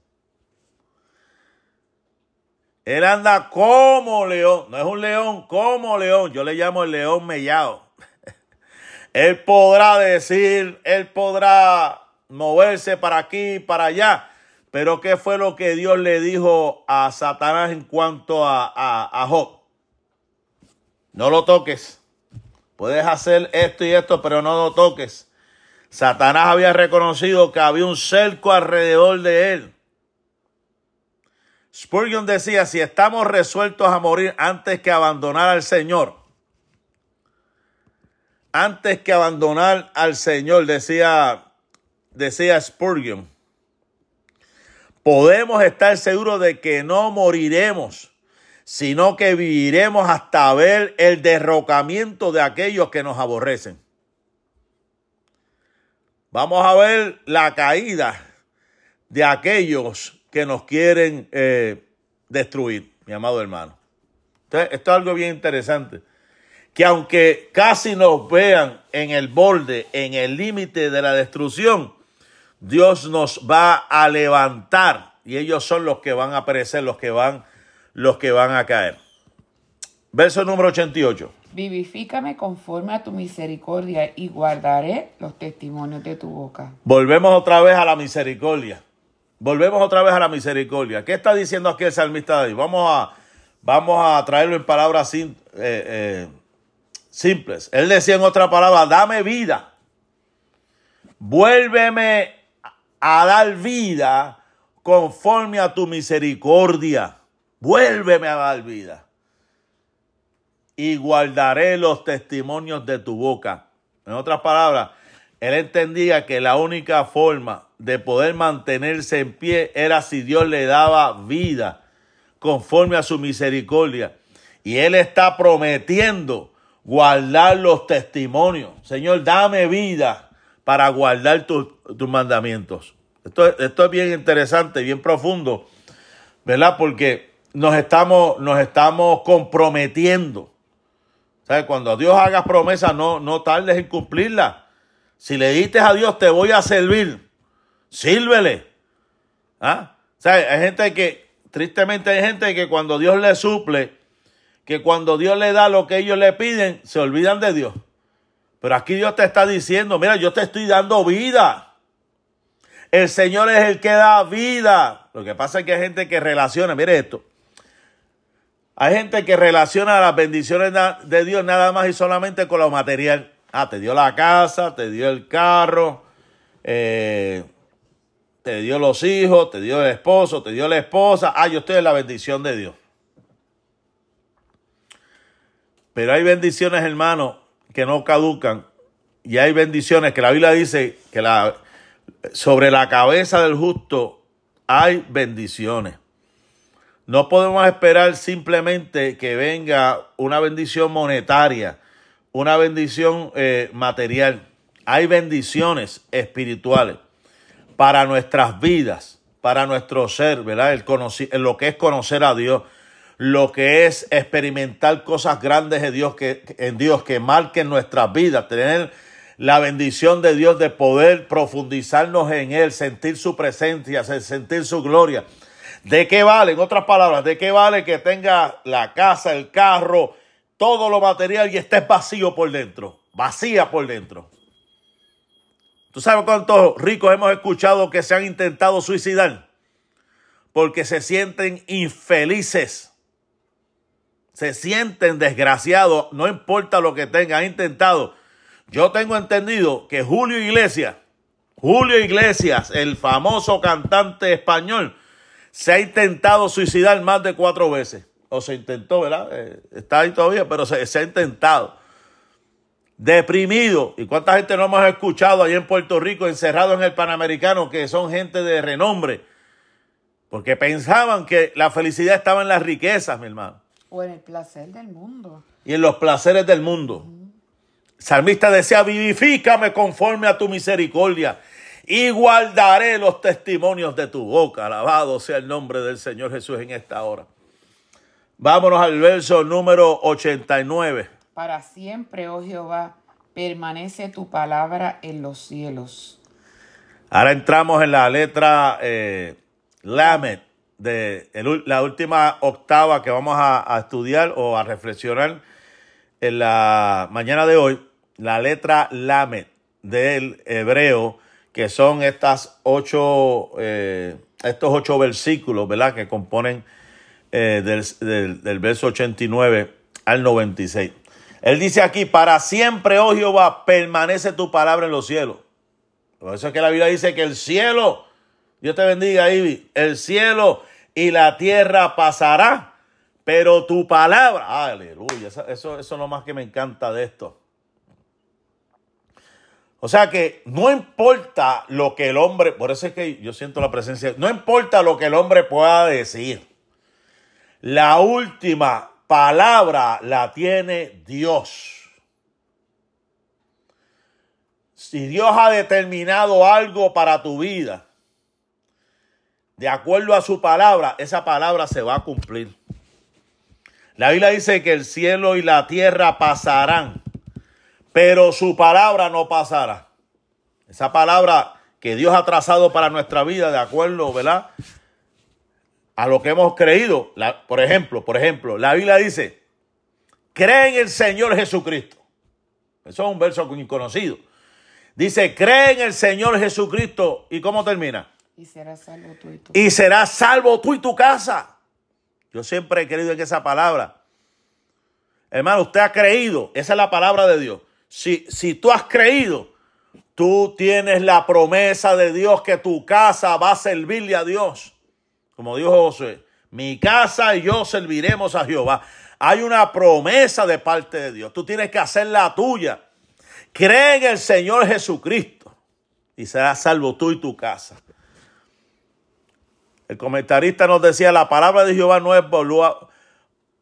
Él anda como león. No es un león, como león. Yo le llamo el león mellado. [LAUGHS] Él podrá decir, él podrá moverse para aquí, para allá. Pero ¿qué fue lo que Dios le dijo a Satanás en cuanto a, a, Job? No lo toques. Puedes hacer esto y esto, pero no lo toques. Satanás había reconocido que había un cerco alrededor de él. Spurgeon decía, si estamos resueltos a morir antes que abandonar al Señor, antes que abandonar al Señor, decía, decía podemos estar seguros de que no moriremos, sino que viviremos hasta ver el derrocamiento de aquellos que nos aborrecen. Vamos a ver la caída de aquellos que nos quieren eh, destruir, mi amado hermano. Esto es algo bien interesante. Que aunque casi nos vean en el borde, en el límite de la destrucción, Dios nos va a levantar y ellos son los que van a perecer, los que van, los que van a caer. Verso número 88. Vivifícame conforme a tu misericordia y guardaré los testimonios de tu boca. Volvemos otra vez a la misericordia. Volvemos otra vez a la misericordia. ¿Qué está diciendo aquí el salmista David? Vamos a, vamos a traerlo en palabras eh, eh, simples. Él decía en otra palabra, dame vida. Vuélveme a dar vida conforme a tu misericordia. Vuélveme a dar vida. Y guardaré los testimonios de tu boca. En otras palabras, él entendía que la única forma de poder mantenerse en pie era si Dios le daba vida conforme a su misericordia. Y él está prometiendo guardar los testimonios. Señor, dame vida para guardar tus mandamientos. Esto, esto, es bien interesante, bien profundo, ¿verdad? Porque nos estamos, nos estamos comprometiendo. ¿Sabes? Cuando Dios haga promesa, no, no tardes en cumplirla. Si le dices a Dios, te voy a servir, sírvele. ¿Ah? ¿Sabes? Hay gente que, tristemente hay gente que cuando Dios le suple, que cuando Dios le da lo que ellos le piden, se olvidan de Dios. Pero aquí Dios te está diciendo, mira, yo te estoy dando vida. El Señor es el que da vida. Lo que pasa es que hay gente que relaciona, mire esto. Hay gente que relaciona las bendiciones de Dios nada más y solamente con lo material. Ah, te dio la casa, te dio el carro, eh, te dio los hijos, te dio el esposo, te dio la esposa. Ah, yo estoy en la bendición de Dios. Pero hay bendiciones, hermano, que no caducan y hay bendiciones que la Biblia dice que la, sobre la cabeza del justo hay bendiciones. No podemos esperar simplemente que venga una bendición monetaria, una bendición eh, material. Hay bendiciones espirituales para nuestras vidas, para nuestro ser, ¿verdad? El lo que es conocer a Dios lo que es experimentar cosas grandes Dios que, en Dios que marquen nuestras vidas, tener la bendición de Dios de poder profundizarnos en Él, sentir su presencia, sentir su gloria. ¿De qué vale? En otras palabras, ¿de qué vale que tenga la casa, el carro, todo lo material y estés vacío por dentro? Vacía por dentro. ¿Tú sabes cuántos ricos hemos escuchado que se han intentado suicidar? Porque se sienten infelices se sienten desgraciados, no importa lo que tengan intentado. Yo tengo entendido que Julio Iglesias, Julio Iglesias, el famoso cantante español, se ha intentado suicidar más de cuatro veces. O se intentó, ¿verdad? Eh, está ahí todavía, pero se, se, ha intentado. Deprimido. ¿Y cuánta gente no hemos escuchado ahí en Puerto Rico, encerrado en el Panamericano, que son gente de renombre? Porque pensaban que la felicidad estaba en las riquezas, mi hermano. O en el placer del mundo. Y en los placeres del mundo. salmista decía, vivifícame conforme a tu misericordia y guardaré los testimonios de tu boca. Alabado sea el nombre del Señor Jesús en esta hora. Vámonos al verso número 89. Para siempre, oh Jehová, permanece tu palabra en los cielos. Ahora entramos en la letra eh, Lamed de la última octava que vamos a, estudiar o a reflexionar en la mañana de hoy, la letra Lamed del hebreo, que son estas ocho, eh, estos ocho versículos, ¿verdad? Que componen eh, del, verso 89 al 96. Él dice aquí, para siempre, oh Jehová, permanece tu palabra en los cielos. Por eso es que la Biblia dice que el cielo, Dios te bendiga, Ivy, el cielo y la tierra pasará, pero tu palabra, aleluya, eso, eso, es lo más que me encanta de esto. O sea que no importa lo que el hombre, por eso es que yo siento la presencia, no importa lo que el hombre pueda decir. La última palabra la tiene Dios. Si Dios ha determinado algo para tu vida, de acuerdo a su palabra, esa palabra se va a cumplir. La Biblia dice que el cielo y la tierra pasarán, pero su palabra no pasará. Esa palabra que Dios ha trazado para nuestra vida, de acuerdo, ¿verdad? A lo que hemos creído. por ejemplo, por ejemplo, la Biblia dice, cree en el Señor Jesucristo. Eso es un verso conocido. Dice, cree en el Señor Jesucristo. ¿Y cómo termina? Y serás salvo tú y tu, y serás salvo tú y tu casa. Yo siempre he creído en esa palabra. Hermano, usted ha creído. Esa es la palabra de Dios. Si, si tú has creído, tú tienes la promesa de Dios que tu casa va a servirle a Dios. Como dijo José, mi casa y yo serviremos a Jehová. Hay una promesa de parte de Dios. Tú tienes que hacer la tuya. Cree en el Señor Jesucristo y serás salvo tú y tu casa. El comentarista nos decía, la palabra de Jehová no es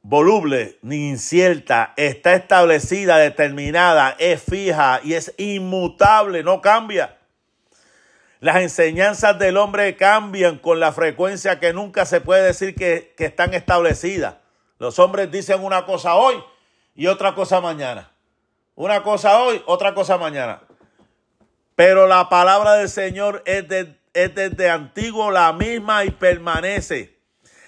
voluble ni incierta, está establecida, determinada, es fija y es inmutable, no cambia. Las enseñanzas del hombre cambian con la frecuencia que nunca se puede decir que, están establecidas. Los hombres dicen una cosa hoy y otra cosa mañana. Una cosa hoy, otra cosa mañana. Pero la palabra del Señor es, desde antiguo la misma y permanece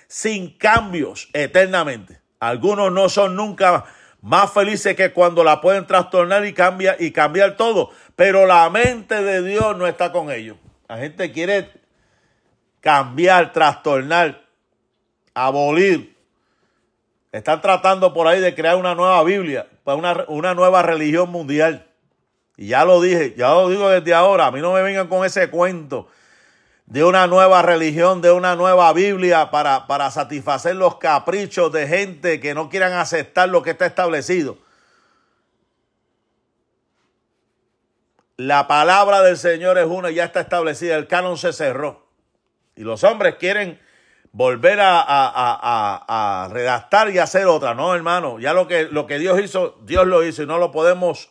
sin cambios eternamente. Algunos no son nunca más felices que cuando la pueden trastornar y, y cambiar todo. Pero la mente de Dios no está con ellos. La gente quiere cambiar, trastornar, abolir. Están tratando por ahí de crear una nueva Biblia una, una nueva religión mundial. Y ya lo dije, ya lo digo desde ahora, a mí no me vengan con ese cuento de una nueva religión, de una nueva Biblia para, para satisfacer los caprichos de gente que no quieran aceptar lo que está establecido. La palabra del Señor es una, ya está establecida, el canon se cerró. Y los hombres quieren volver a, redactar y hacer otra. No, hermano, ya lo que, lo que Dios hizo, Dios lo hizo y no lo podemos,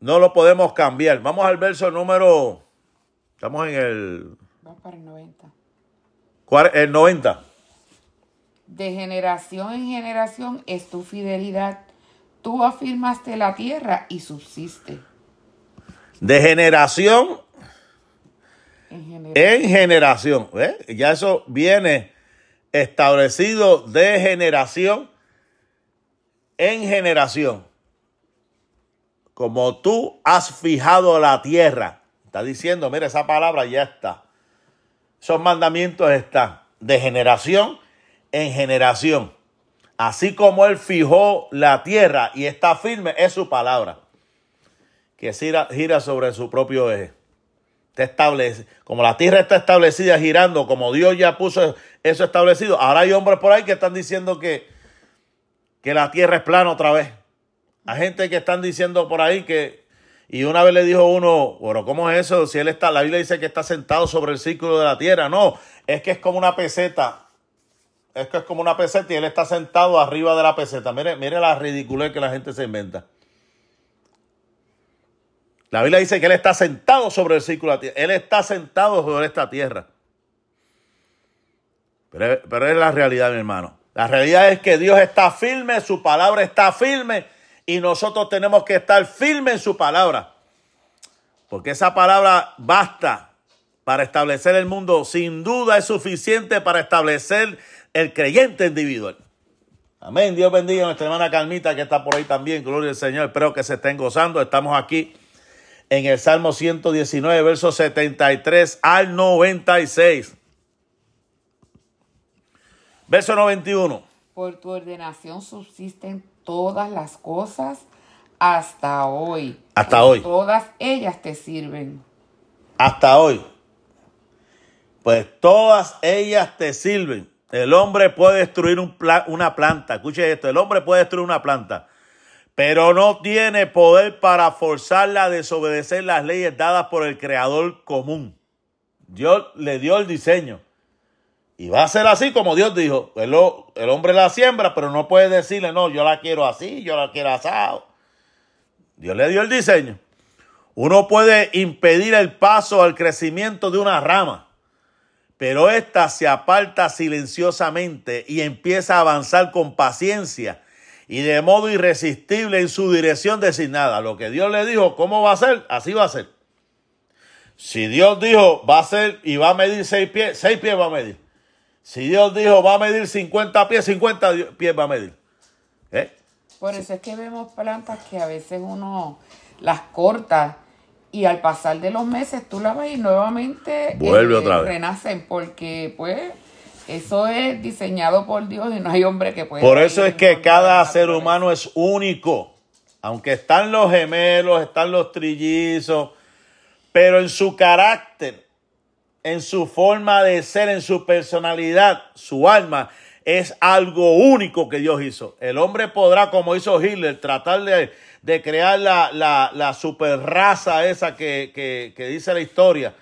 no lo podemos cambiar. Vamos al verso número, estamos en el... Vamos para el 90. El 90. De generación en generación es tu fidelidad. Tú afirmaste la tierra y subsiste. De generación en generación. Ya eso viene establecido de generación en generación. Como tú has fijado la tierra. Está diciendo, mira, esa palabra ya está. Esos mandamientos están de generación en generación. Así como Él fijó la tierra y está firme, es su palabra, que gira sobre su propio eje establece, como la tierra está establecida girando, como Dios ya puso eso establecido, ahora hay hombres por ahí que están diciendo que, que la tierra es plana otra vez. Hay gente que están diciendo por ahí que, y una vez le dijo uno, bueno, ¿cómo es eso? Si él está, la Biblia dice que está sentado sobre el círculo de la tierra. No, es que es como una peseta. Es que es como una peseta y él está sentado arriba de la peseta. Mire, mire la ridiculez que la gente se inventa. La Biblia dice que Él está sentado sobre el círculo de la tierra. Él está sentado sobre esta tierra. Pero, pero es la realidad, mi hermano. La realidad es que Dios está firme, su palabra está firme y nosotros tenemos que estar firmes en su palabra. Porque esa palabra basta para establecer el mundo. Sin duda es suficiente para establecer el creyente individual. Amén. Dios bendiga a nuestra hermana Carmita que está por ahí también. Gloria al Señor. Espero que se estén gozando. Estamos aquí en el Salmo 119, versos 73 al 96. Verso 91. Por tu ordenación subsisten todas las cosas hasta hoy. Hasta hoy. Todas ellas te sirven. Hasta hoy. Pues todas ellas te sirven. El hombre puede destruir una planta. Escuche esto. El hombre puede destruir una planta pero no tiene poder para forzarla a desobedecer las leyes dadas por el creador común. Dios le dio el diseño. Y va a ser así como Dios dijo. El, el hombre la siembra, pero no puede decirle, no, yo la quiero así, yo la quiero asado. Dios le dio el diseño. Uno puede impedir el paso al crecimiento de una rama, pero ésta se aparta silenciosamente y empieza a avanzar con paciencia y de modo irresistible en su dirección designada. Lo que Dios le dijo, ¿cómo va a ser? Así va a ser. Si Dios dijo, va a ser y va a medir seis pies, seis pies va a medir. Si Dios dijo, va a medir 50 pies, 50 pies va a medir. ¿Eh? Por eso es que vemos plantas que a veces uno las corta y al pasar de los meses tú las ves y nuevamente Vuelve eh, renacen porque pues eso es diseñado por Dios y no hay hombre que pueda. Por eso es que cada ser humano es único. Aunque están los gemelos, están los trillizos, pero en su carácter, en su forma de ser, en su personalidad, su alma, es algo único que Dios hizo. El hombre podrá, como hizo Hitler, tratar de, crear la, la, la super raza esa que, dice la historia,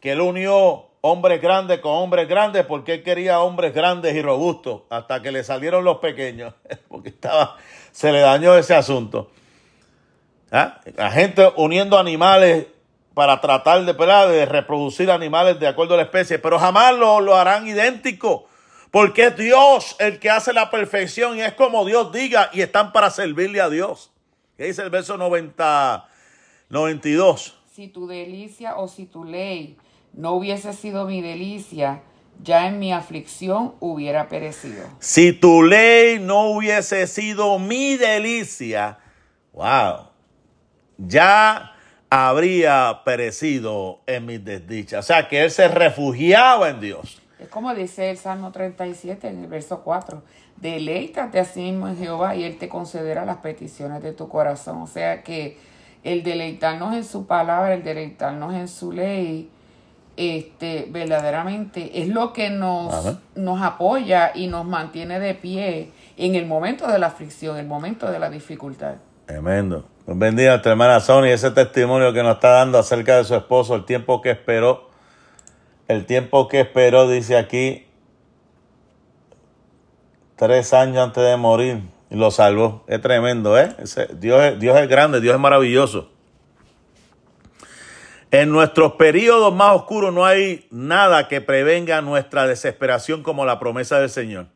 que él unió hombres grandes con hombres grandes porque él quería hombres grandes y robustos hasta que le salieron los pequeños [LAUGHS] porque estaba se le dañó ese asunto ¿Ah? la gente uniendo animales para tratar de, de reproducir animales de acuerdo a la especie pero jamás lo, lo harán idéntico porque es Dios el que hace la perfección y es como Dios diga y están para servirle a Dios. ¿qué dice el verso 90 92 si tu delicia o si tu ley no hubiese sido mi delicia, ya en mi aflicción hubiera perecido. Si tu ley no hubiese sido mi delicia, wow, ya habría perecido en mi desdicha. O sea, que él se refugiaba en Dios. Es como dice el Salmo 37 en el verso 4. Deleítate así mismo en Jehová y Él te concederá las peticiones de tu corazón. O sea que el deleitarnos en su palabra, el deleitarnos en su ley, este, verdaderamente es lo que nos, nos apoya y nos mantiene de pie en el momento de la aflicción, el momento de la dificultad. Tremendo. Pues bendiga a nuestra hermana Sony ese testimonio que nos está dando acerca de su esposo, el tiempo que esperó, el tiempo que esperó, dice aquí, tres años antes de morir y lo salvó. Es tremendo, ¿eh? Dios, Dios es grande, Dios es maravilloso. En nuestros periodos más oscuros no hay nada que prevenga nuestra desesperación como la promesa del Señor.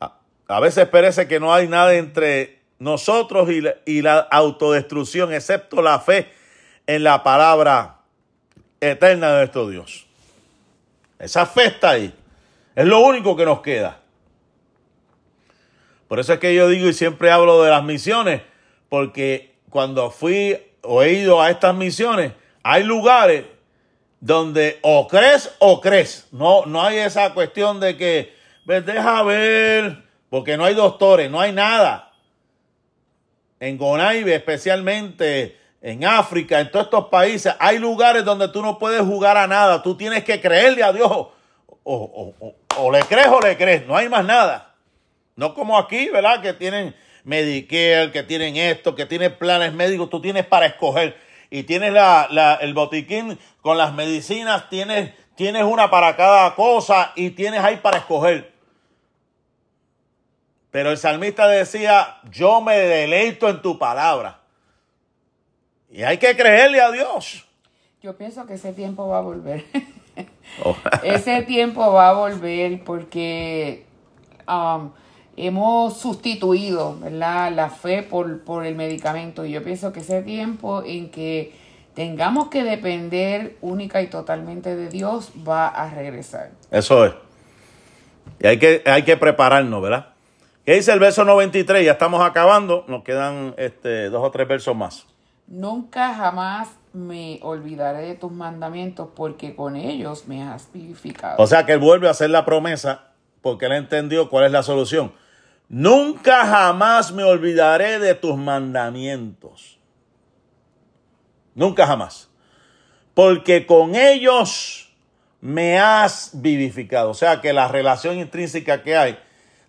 A, veces parece que no hay nada entre nosotros y la, autodestrucción, excepto la fe en la palabra eterna de nuestro Dios. Esa fe está ahí. Es lo único que nos queda. Por eso es que yo digo y siempre hablo de las misiones, porque cuando fui o he ido a estas misiones, hay lugares donde o crees o crees. No, no hay esa cuestión de que, deja ver, porque no hay doctores, no hay nada. En Gonaibe, especialmente en África, en todos estos países, hay lugares donde tú no puedes jugar a nada. Tú tienes que creerle a Dios. O, o le crees o le crees. No hay más nada. No como aquí, ¿verdad? Que tienen Medicare, que tienen esto, que tienen planes médicos. Tú tienes para escoger y tienes la, el botiquín con las medicinas, tienes, tienes una para cada cosa y tienes ahí para escoger. Pero el salmista decía, yo me deleito en tu palabra. Y hay que creerle a Dios. Yo pienso que ese tiempo va a volver. [LAUGHS] Oh. [LAUGHS] ese tiempo va a volver porque um, hemos sustituido la fe por, por el medicamento. Y yo pienso que ese tiempo en que tengamos que depender única y totalmente de Dios va a regresar. Eso es. Y hay que, hay que prepararnos, ¿verdad? ¿Qué dice el verso 93? Ya estamos acabando, nos quedan este, dos o tres versos más. Nunca jamás me olvidaré de tus mandamientos porque con ellos me has vivificado. O sea que él vuelve a hacer la promesa porque él entendió cuál es la solución. Nunca jamás me olvidaré de tus mandamientos. Nunca jamás. Porque con ellos me has vivificado. O sea que la relación intrínseca que hay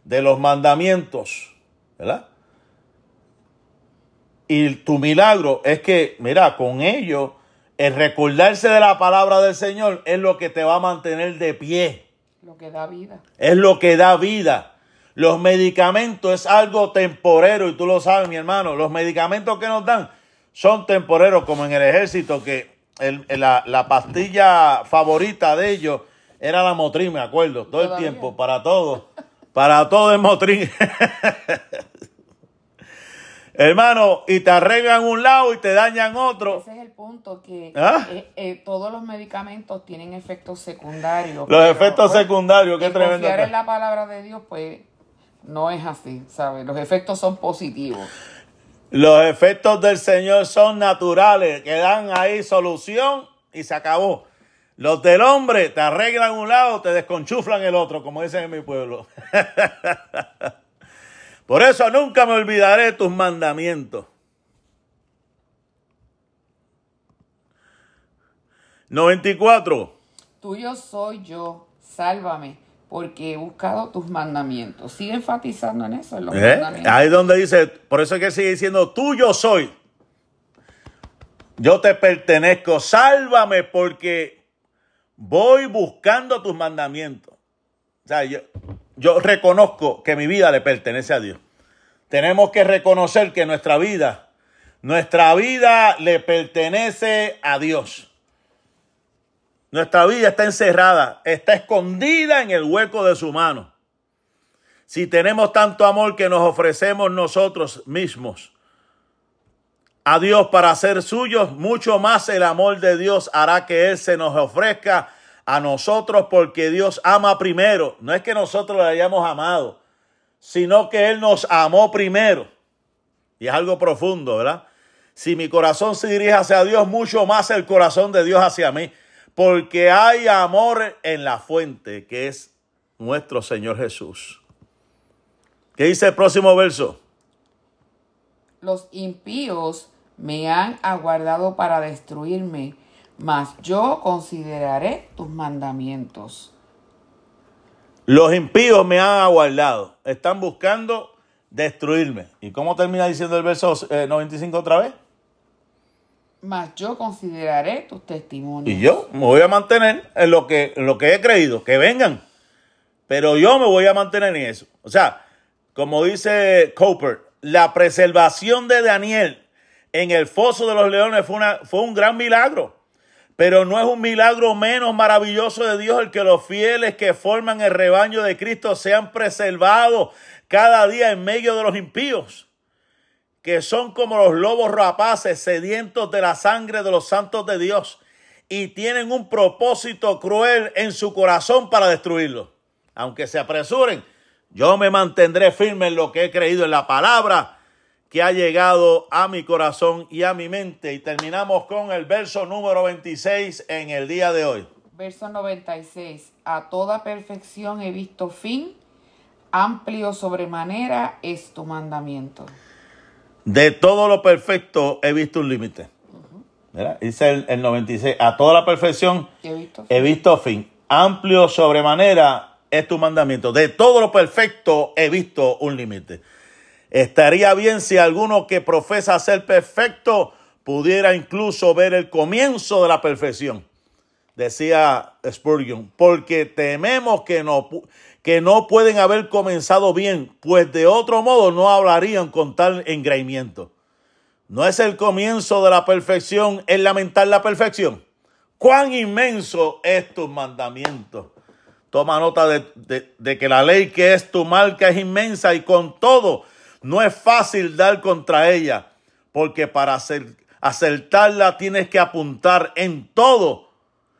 de los mandamientos, ¿verdad? Y tu milagro es que, mira, con ellos, el recordarse de la palabra del Señor es lo que te va a mantener de pie. Lo que da vida. Es lo que da vida. Los medicamentos es algo temporero y tú lo sabes, mi hermano. Los medicamentos que nos dan son temporeros, como en el ejército, que la, la, pastilla favorita de ellos era la motrín, me acuerdo, todo el tiempo, para todo. [LAUGHS] Para todo el motrín. [LAUGHS] Hermano, y te arreglan un lado y te dañan otro. Ese es el punto, que ¿Ah? eh, eh, todos los medicamentos tienen efectos secundarios. Los efectos pues, secundarios, qué tremendo. Confiar en la palabra de Dios, pues no es así, ¿sabes? Los efectos son positivos. Los efectos del Señor son naturales, que dan ahí solución y se acabó. Los del hombre te arreglan un lado, te desconchuflan el otro, como dicen en mi pueblo. [LAUGHS] Por eso nunca me olvidaré tus mandamientos. 94. Tuyo soy yo, sálvame, porque he buscado tus mandamientos. Sigue enfatizando en eso, en los ¿Eh? mandamientos. Ahí donde dice, por eso es que sigue diciendo, tuyo soy. Yo te pertenezco, sálvame porque voy buscando tus mandamientos. O sea, yo, yo reconozco que mi vida le pertenece a Dios. Tenemos que reconocer que nuestra vida, nuestra vida le pertenece a Dios. Nuestra vida está encerrada, está escondida en el hueco de su mano. Si tenemos tanto amor que nos ofrecemos nosotros mismos a Dios para ser suyos, mucho más el amor de Dios hará que Él se nos ofrezca a nosotros porque Dios ama primero. No es que nosotros le hayamos amado, sino que Él nos amó primero. Y es algo profundo, ¿verdad? Si mi corazón se dirige hacia Dios, mucho más el corazón de Dios hacia mí. Porque hay amor en la fuente, que es nuestro Señor Jesús. ¿Qué dice el próximo verso? Los impíos me han aguardado para destruirme mas yo consideraré tus mandamientos. Los impíos me han aguardado, están buscando destruirme. ¿Y cómo termina diciendo el verso 95 eh, otra vez? Mas yo consideraré tus testimonios. Y yo me voy a mantener en lo que, en lo que he creído, que vengan. Pero yo me voy a mantener en eso. O sea, como dice Cooper, la preservación de Daniel en el foso de los leones fue, una, fue un gran milagro. Pero no es un milagro menos maravilloso de Dios el que los fieles que forman el rebaño de Cristo sean preservados cada día en medio de los impíos, que son como los lobos rapaces sedientos de la sangre de los santos de Dios y tienen un propósito cruel en su corazón para destruirlo. Aunque se apresuren, yo me mantendré firme en lo que he creído en la palabra que ha llegado a mi corazón y a mi mente. Y terminamos con el verso número 26 en el día de hoy. Verso 96. A toda perfección he visto fin, amplio sobremanera es tu mandamiento. De todo lo perfecto he visto un límite. Dice el, 96. A toda la perfección he visto, he visto fin. Amplio sobremanera es tu mandamiento. De todo lo perfecto he visto un límite. Estaría bien si alguno que profesa ser perfecto pudiera incluso ver el comienzo de la perfección, decía Spurgeon, porque tememos que no, que no pueden haber comenzado bien, pues de otro modo no hablarían con tal engreimiento. ¿No es el comienzo de la perfección el lamentar la perfección? ¿Cuán inmenso es tu mandamiento? Toma nota de, de que la ley que es tu marca es inmensa y con todo no es fácil dar contra ella, porque para acertarla tienes que apuntar en todo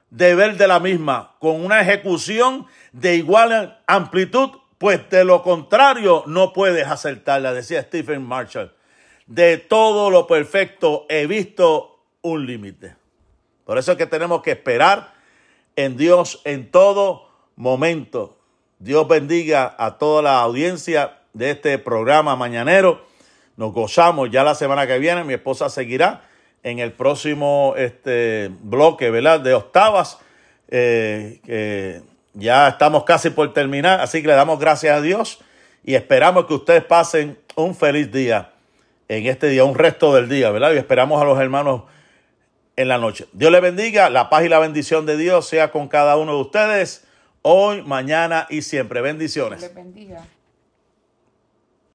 deber de la misma, con una ejecución de igual amplitud, pues de lo contrario no puedes acertarla, decía Stephen Marshall. De todo lo perfecto he visto un límite. Por eso es que tenemos que esperar en Dios en todo momento. Dios bendiga a toda la audiencia de este programa mañanero. Nos gozamos ya la semana que viene. Mi esposa seguirá en el próximo este, bloque ¿verdad? de octavas. Eh, ya estamos casi por terminar, así que le damos gracias a Dios y esperamos que ustedes pasen un feliz día en este día, un resto del día, ¿verdad? Y esperamos a los hermanos en la noche. Dios les bendiga, la paz y la bendición de Dios sea con cada uno de ustedes. hoy, mañana y siempre. Bendiciones. Bendiga.